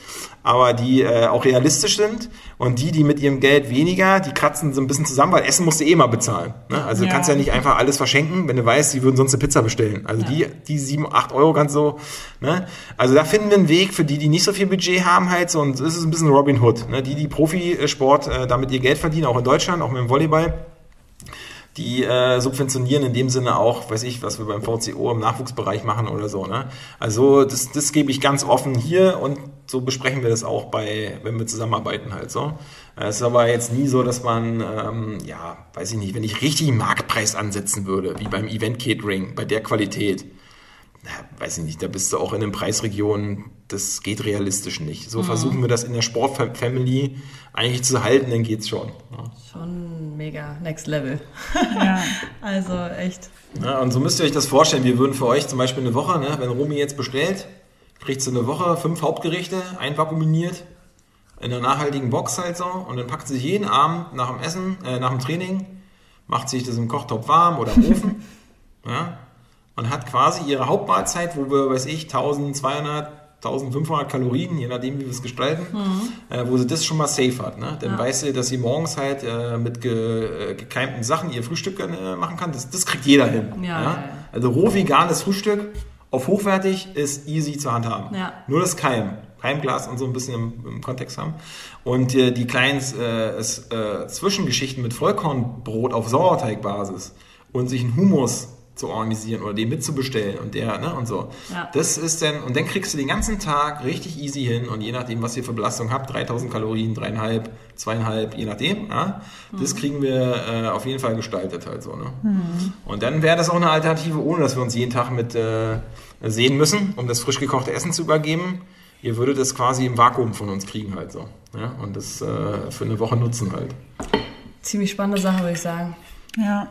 aber die äh, auch realistisch sind. Und die, die mit ihrem Geld weniger, die kratzen so ein bisschen zusammen, weil Essen musst du eh mal bezahlen. Ne? Also du Ja. kannst ja nicht einfach alles verschenken, wenn du weißt, sie würden sonst eine Pizza bestellen. Also die, die sieben, acht Euro ganz so. Ne? Also da finden wir einen Weg für die, die nicht so viel Budget haben halt so. Und das ist ein bisschen Robin Hood. Ne? Die, die Profisport äh, damit ihr Geld verdienen, auch in Deutschland, auch mit dem Volleyball die äh, subventionieren in dem Sinne auch, weiß ich, was wir beim VCO im Nachwuchsbereich machen oder so. Ne? Also das, das gebe ich ganz offen hier und so besprechen wir das auch bei, wenn wir zusammenarbeiten halt so. Es ist aber jetzt nie so, dass man, ähm, ja, weiß ich nicht, wenn ich richtig Marktpreis ansetzen würde, wie beim Event Catering, bei der Qualität, weiß ich nicht, da bist du auch in den Preisregionen, das geht realistisch nicht. So versuchen wir das in der Sportfamily eigentlich zu halten, dann geht's schon. Ja. Schon mega next level. Ja. Also echt. Ja, und so müsst ihr euch das vorstellen. Wir würden für euch zum Beispiel eine Woche, ne, wenn Romy jetzt bestellt, kriegt sie eine Woche fünf Hauptgerichte, einvakuumiert, in einer nachhaltigen Box halt so. Und dann packt sie sich jeden Abend nach dem Essen, äh, nach dem Training, macht sich das im Kochtopf warm oder im Ofen. ja, und hat quasi ihre Hauptmahlzeit, wo wir, weiß ich, 1200, 1500 Kalorien, je nachdem, wie wir es gestalten, äh, wo sie das schon mal safe hat. Ne? Dann weiß sie, dass sie morgens halt äh, mit ge, äh, gekeimten Sachen ihr Frühstück äh, machen kann. Das, das kriegt jeder hin. Ja, ja, ja. Also roh veganes Frühstück auf hochwertig ist easy zu handhaben. Ja. Nur das Keim. Keimglas und so ein bisschen im, im Kontext haben. Und äh, die kleinen äh, es, Zwischengeschichten mit Vollkornbrot auf Sauerteigbasis und sich einen Hummus zu organisieren oder den mitzubestellen und der, ne, und so. Ja. Das ist dann, und dann kriegst du den ganzen Tag richtig easy hin und je nachdem, was ihr für Belastung habt, 3000 Kalorien, dreieinhalb, zweieinhalb, je nachdem, ja, das kriegen wir äh, auf jeden Fall gestaltet halt so, ne. Und dann wäre das auch eine Alternative, ohne dass wir uns jeden Tag mit äh, sehen müssen, um das frisch gekochte Essen zu übergeben. Ihr würdet es quasi im Vakuum von uns kriegen halt so. Ja? Und das äh, für eine Woche nutzen halt. Ziemlich spannende Sache, würde ich sagen. ja.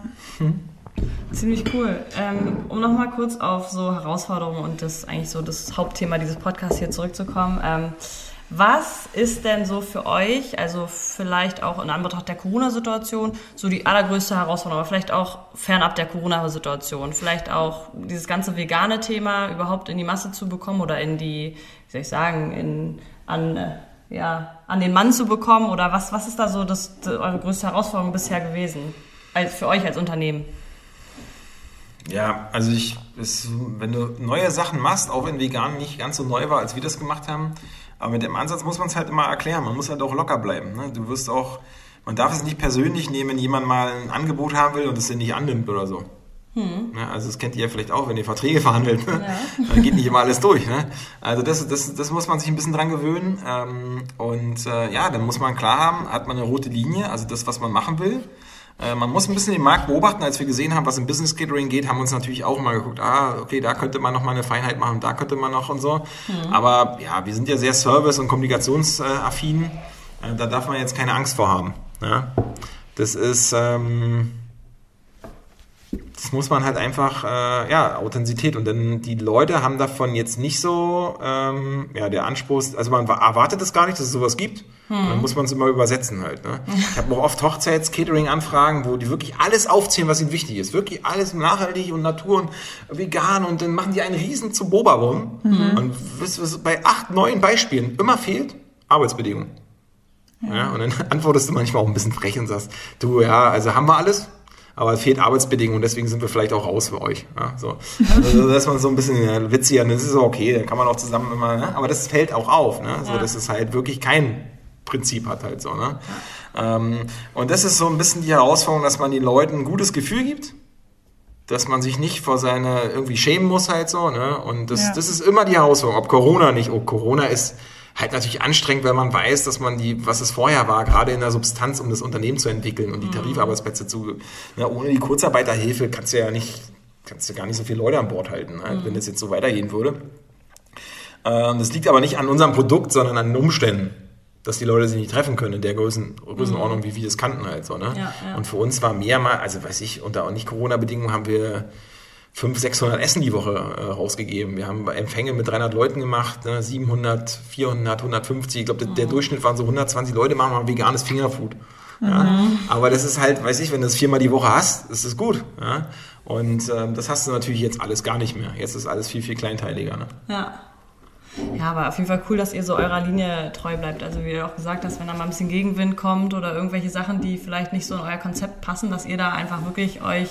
Ziemlich cool. Ähm, um nochmal kurz auf so Herausforderungen und das eigentlich so das Hauptthema dieses Podcasts hier zurückzukommen. Ähm, was ist denn so für euch, also vielleicht auch in Anbetracht der Corona-Situation, so die allergrößte Herausforderung, aber vielleicht auch fernab der Corona-Situation, vielleicht auch dieses ganze vegane Thema überhaupt in die Masse zu bekommen oder in die, wie soll ich sagen, in, an, äh, ja, an den Mann zu bekommen oder was, was ist da so das, das, eure größte Herausforderung bisher gewesen? Als, für euch als Unternehmen? Ja, also ich, es, wenn du neue Sachen machst, auch wenn vegan nicht ganz so neu war, als wir das gemacht haben, aber mit dem Ansatz muss man es halt immer erklären. Man muss halt auch locker bleiben. Ne? Du wirst auch, man darf es nicht persönlich nehmen, wenn jemand mal ein Angebot haben will und es dir nicht annimmt oder so. Ne? Also das kennt ihr ja vielleicht auch, wenn ihr Verträge verhandelt. Ne? Dann geht nicht immer alles durch. Ne? Also das, das, das muss man sich ein bisschen dran gewöhnen. Ähm, und äh, ja, dann muss man klar haben, hat man eine rote Linie, also das, was man machen will. Äh, Man muss ein bisschen den Markt beobachten. Als wir gesehen haben, was im Business Catering geht, haben wir uns natürlich auch mal geguckt, ah, okay, da könnte man noch mal eine Feinheit machen, da könnte man noch und so. Aber ja, wir sind ja sehr service- und kommunikationsaffin. Äh, Da darf man jetzt keine Angst vor haben. Ja? Das ist, ähm, das muss man halt einfach, äh, ja, Authentizität. Und dann die Leute haben davon jetzt nicht so, ähm, ja, der Anspruch, also man erwartet es gar nicht, dass es sowas gibt. Und dann muss man es immer übersetzen halt. Ne? Ich habe auch oft Hochzeits-Catering-Anfragen, wo die wirklich alles aufzählen, was ihnen wichtig ist. Wirklich alles nachhaltig und Natur und vegan. Und dann machen die einen riesen zu rum. Und wisst ihr, was bei acht, neun Beispielen immer fehlt? Arbeitsbedingungen. Ja. und dann antwortest du manchmal auch ein bisschen frech und sagst, du, ja, also haben wir alles, aber es fehlt Arbeitsbedingungen, deswegen sind wir vielleicht auch raus für euch. Ja, so. Also, dass man so ein bisschen ja, witziger, das ist okay, dann kann man auch zusammen immer, ne? aber das fällt auch auf, ne? so, Ja. dass es halt wirklich kein Prinzip hat halt so. Ne? Ähm, und das ist so ein bisschen die Herausforderung, dass man den Leuten ein gutes Gefühl gibt, dass man sich nicht vor seine irgendwie schämen muss halt so, ne? Und das, Ja. das ist immer die Herausforderung. Ob Corona nicht, oh, Corona ist, halt natürlich anstrengend, weil man weiß, dass man die, was es vorher war, gerade in der Substanz, um das Unternehmen zu entwickeln und die Tarifarbeitsplätze zu, na, ohne die Kurzarbeiterhilfe kannst du ja nicht, kannst du gar nicht so viele Leute an Bord halten, ne, wenn das jetzt so weitergehen würde. Ähm, das liegt aber nicht an unserem Produkt, sondern an den Umständen dass die Leute sich nicht treffen können in der Größen, Größenordnung, wie wir es kannten halt so. Ne? Ja, ja. Und für uns war mehr mal, also weiß ich, unter Nicht-Corona-Bedingungen haben wir 500, 600 Essen die Woche äh, rausgegeben. Wir haben Empfänge mit 300 Leuten gemacht, ne? 700, 400, 150. Ich glaube, der, der Durchschnitt waren so 120 Leute, machen mal veganes Fingerfood. Ja? Aber das ist halt, weiß ich, wenn du das viermal die Woche hast, ist das gut. Ja? Und ähm, das hast du natürlich jetzt alles gar nicht mehr. Jetzt ist alles viel, viel kleinteiliger. Ne? Ja. Ja, aber auf jeden Fall cool, dass ihr so eurer Linie treu bleibt. Also wie du auch gesagt hast, wenn da mal ein bisschen Gegenwind kommt oder irgendwelche Sachen, die vielleicht nicht so in euer Konzept passen, dass ihr da einfach wirklich euch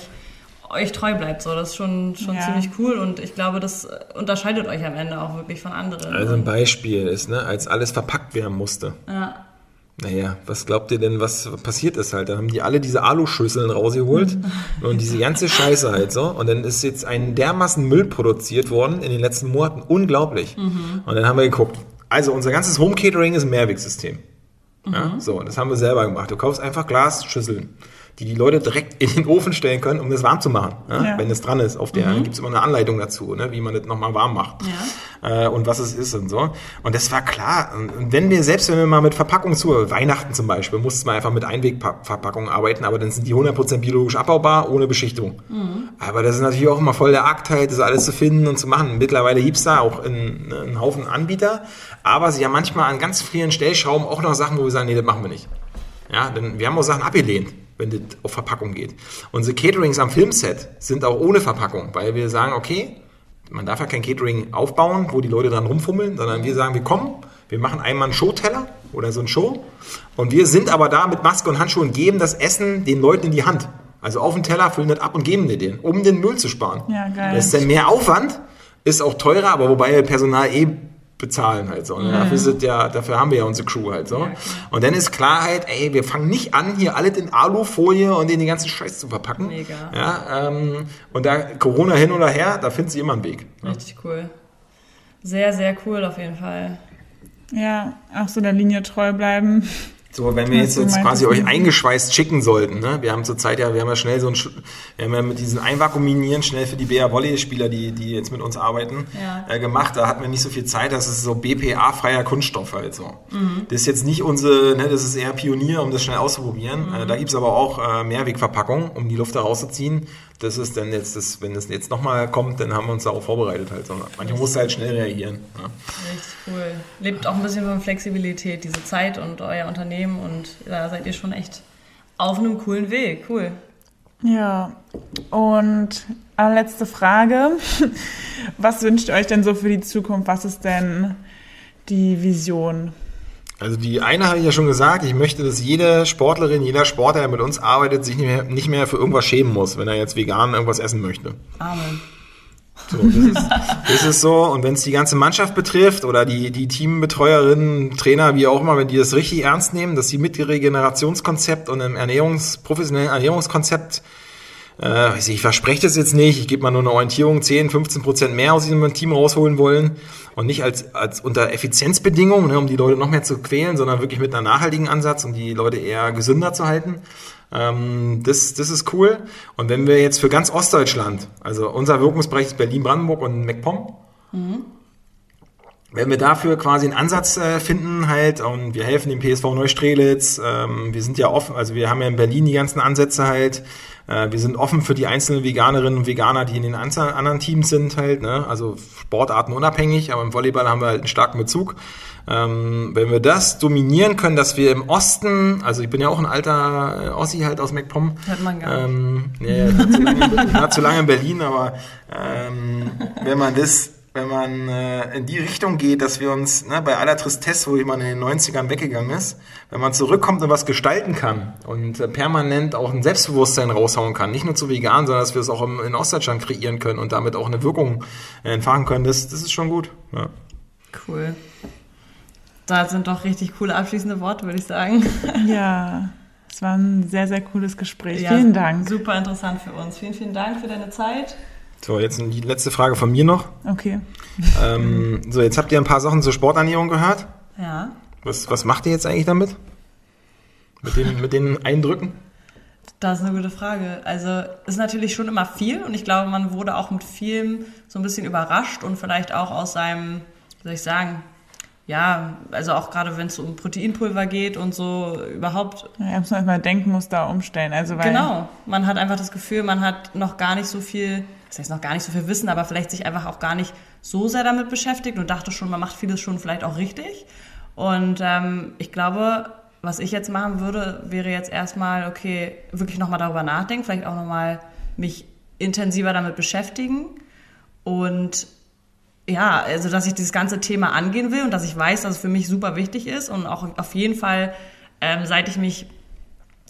euch treu bleibt. So, das ist schon, schon Ja. ziemlich cool und ich glaube, das unterscheidet euch am Ende auch wirklich von anderen. Also ein Beispiel ist, ne, als alles verpackt werden musste. ja. Naja, was glaubt ihr denn, was passiert ist halt? Dann haben die alle diese Aluschüsseln rausgeholt und diese ganze Scheiße halt so. Und dann ist jetzt ein dermaßen Müll produziert worden in den letzten Monaten. Unglaublich. Und dann haben wir geguckt. Also unser ganzes Home Catering ist ein Mehrwegsystem. Ja, so, und das haben wir selber gemacht. Du kaufst einfach Glasschüsseln, die die Leute direkt in den Ofen stellen können, um das warm zu machen. Ja? Ja. Wenn es dran ist. Auf der Dann gibt's immer eine Anleitung dazu, ne? wie man das nochmal warm macht. Äh, und was es ist und so. Und das war klar. Und wenn wir, selbst wenn wir mal mit Verpackung zu, Weihnachten zum Beispiel, mussten wir einfach mit Einwegverpackungen arbeiten, aber dann sind die 100% biologisch abbaubar, ohne Beschichtung. Aber das ist natürlich auch immer voll der Akt halt, das alles zu finden und zu machen. Mittlerweile gibt's da auch einen, einen Haufen Anbieter, aber sie haben manchmal an ganz vielen Stellschrauben auch noch Sachen, wo wir sagen, nee, das machen wir nicht. Ja, denn wir haben auch Sachen abgelehnt, wenn das auf Verpackung geht. Unsere Caterings am Filmset sind auch ohne Verpackung, weil wir sagen, okay, man darf ja kein Catering aufbauen, wo die Leute dran rumfummeln, sondern wir sagen, wir kommen, wir machen einmal einen Showteller oder so ein Show und wir sind aber da mit Maske und Handschuhen und geben das Essen den Leuten in die Hand. Also auf den Teller, füllen das ab und geben dir den, um den Müll zu sparen. Ja, geil. Das ist dann mehr Aufwand, ist auch teurer, aber wobei wir Personal eh bezahlen halt so. Ne? Dafür, sind ja, dafür haben wir ja unsere Crew halt so. und dann ist Klarheit, ey, wir fangen nicht an, hier alles in Alufolie und in den ganzen Scheiß zu verpacken. Mega. Ja, ähm, und da Corona hin oder her, da findet sie immer einen Weg. Ja. Richtig cool. Sehr, sehr cool auf jeden Fall. Ja, auch so der Linie treu bleiben. So, wenn wir jetzt, jetzt quasi euch eingeschweißt schicken sollten, ne? Wir haben zurzeit ja, wir haben ja schnell so ein, wir haben ja mit diesen Einvakuuminieren schnell für die BA Volley-Spieler, die, die jetzt mit uns arbeiten, Ja. äh, gemacht. Da hatten wir nicht so viel Zeit, das ist so BPA-freier Kunststoff halt so. Mhm. Das ist jetzt nicht unsere, ne, das ist eher Pionier, um das schnell auszuprobieren. Mhm. Äh, da gibt's aber auch äh, Mehrwegverpackung, um die Luft da rauszuziehen. Das ist dann jetzt, das, wenn das jetzt nochmal kommt, dann haben wir uns darauf vorbereitet halt. So. Manchmal musst du halt schnell reagieren. Ja. Richtig cool. Lebt auch ein bisschen von Flexibilität, diese Zeit und euer Unternehmen und da seid ihr schon echt auf einem coolen Weg. Cool. Ja, und allerletzte Frage. Was wünscht ihr euch denn so für die Zukunft? Was ist denn die Vision? Also die eine habe ich ja schon gesagt, ich möchte, dass jede Sportlerin, jeder Sportler, der mit uns arbeitet, sich nicht mehr, nicht mehr für irgendwas schämen muss, wenn er jetzt vegan irgendwas essen möchte. Amen. So, das, ist, das ist so. Und wenn es die ganze Mannschaft betrifft oder die, die Teambetreuerinnen, Trainer, wie auch immer, wenn die das richtig ernst nehmen, dass sie mit Regenerationskonzept und einem Ernährungs, professionellen Ernährungskonzept äh, ich, verspreche das jetzt nicht, ich gebe mal nur eine Orientierung, 10, 15 Prozent mehr aus diesem Team rausholen wollen. Und nicht als, als unter Effizienzbedingungen, ne, um die Leute noch mehr zu quälen, sondern wirklich mit einem nachhaltigen Ansatz, um die Leute eher gesünder zu halten. Ähm, das, das ist cool. Und wenn wir jetzt für ganz Ostdeutschland, also unser Wirkungsbereich ist Berlin, Brandenburg und MacPom, wenn wir dafür quasi einen Ansatz äh, finden halt und wir helfen dem PSV Neustrelitz, ähm, wir sind ja offen, also wir haben ja in Berlin die ganzen Ansätze halt, wir sind offen für die einzelnen Veganerinnen und Veganer, die in den anderen Teams sind halt, ne? also Sportarten unabhängig, aber im Volleyball haben wir halt einen starken Bezug. Ähm, wenn wir das dominieren können, dass wir im Osten, also ich bin ja auch ein alter äh, Ossi halt aus MacPom, Hört man gar nicht. ähm, nee, war zu lange, war zu lange in Berlin, aber ähm, wenn man das, wenn man äh, in die Richtung geht, dass wir uns ne, bei aller Tristesse, wo jemand in den 90ern weggegangen ist, wenn man zurückkommt und was gestalten kann und äh, permanent auch ein Selbstbewusstsein raushauen kann, nicht nur zu vegan, sondern dass wir es auch im, in Ostdeutschland kreieren können und damit auch eine Wirkung äh, entfachen können, das, das ist schon gut. Ja. Cool. Da sind doch richtig coole abschließende Worte, würde ich sagen. Ja, es war ein sehr, sehr cooles Gespräch. Ja, Vielen Dank. Super interessant für uns. Vielen, vielen Dank für deine Zeit. So, jetzt die letzte Frage von mir noch. Okay. Ähm, so, jetzt habt ihr ein paar Sachen zur Sporternährung gehört. Ja. Was, was macht ihr jetzt eigentlich damit? Mit den, mit den Eindrücken? Das ist eine gute Frage. Also ist natürlich schon immer viel und ich glaube, man wurde auch mit vielem so ein bisschen überrascht und vielleicht auch aus seinem, wie soll ich sagen, ja, also auch gerade wenn es um Proteinpulver geht und so überhaupt. Ja, muss man erstmal Denkmuster umstellen. Also weil genau, man hat einfach das Gefühl, man hat noch gar nicht so viel, das heißt noch gar nicht so viel Wissen, aber vielleicht sich einfach auch gar nicht so sehr damit beschäftigt und dachte schon, man macht vieles schon vielleicht auch richtig. Und ähm, ich glaube, was ich jetzt machen würde, wäre jetzt erstmal, okay, wirklich nochmal darüber nachdenken, vielleicht auch nochmal mich intensiver damit beschäftigen und ja, also dass ich dieses ganze Thema angehen will und dass ich weiß, dass es für mich super wichtig ist und auch auf jeden Fall, ähm, seit ich mich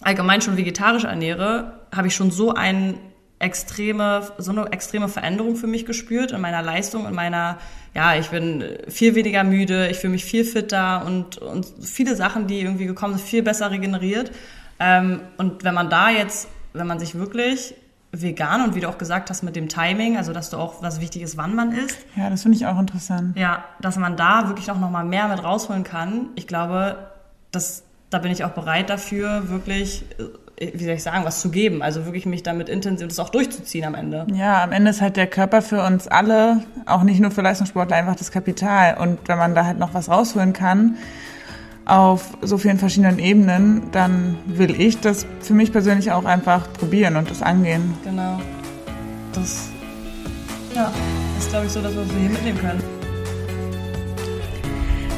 allgemein schon vegetarisch ernähre, habe ich schon so ein extreme, so eine extreme Veränderung für mich gespürt in meiner Leistung, in meiner, ja, ich bin viel weniger müde, ich fühle mich viel fitter und, und viele Sachen, die irgendwie gekommen sind, viel besser regeneriert. Ähm, und wenn man da jetzt, wenn man sich wirklich vegan und wie du auch gesagt hast mit dem Timing, also dass du auch was wichtig ist, wann man isst. Ja, das finde ich auch interessant. Ja, dass man da wirklich auch noch mal mehr mit rausholen kann. Ich glaube, das, da bin ich auch bereit dafür, wirklich wie soll ich sagen, was zu geben. Also wirklich mich damit intensiv das auch durchzuziehen am Ende. Ja, am Ende ist halt der Körper für uns alle, auch nicht nur für Leistungssportler, einfach das Kapital. Und wenn man da halt noch was rausholen kann, auf so vielen verschiedenen Ebenen, dann will ich das für mich persönlich auch einfach probieren und das angehen. Genau. Das, ja, ist glaube ich so, dass wir hier mitnehmen können.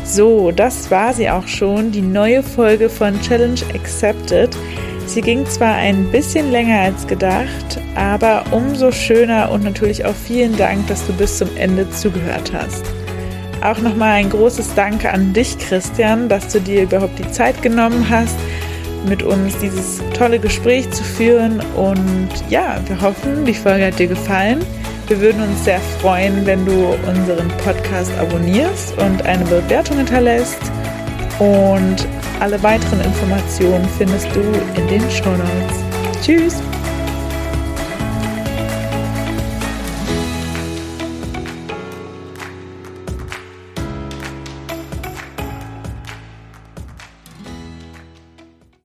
So, das war sie auch schon, die neue Folge von Challenge Accepted. Sie ging zwar ein bisschen länger als gedacht, aber umso schöner und natürlich auch vielen Dank, dass du bis zum Ende zugehört hast. Auch nochmal ein großes Danke an dich, Christian, dass du dir überhaupt die Zeit genommen hast, mit uns dieses tolle Gespräch zu führen. Und ja, wir hoffen, die Folge hat dir gefallen. Wir würden uns sehr freuen, wenn du unseren Podcast abonnierst und eine Bewertung hinterlässt. Und alle weiteren Informationen findest du in den Show Notes. Tschüss!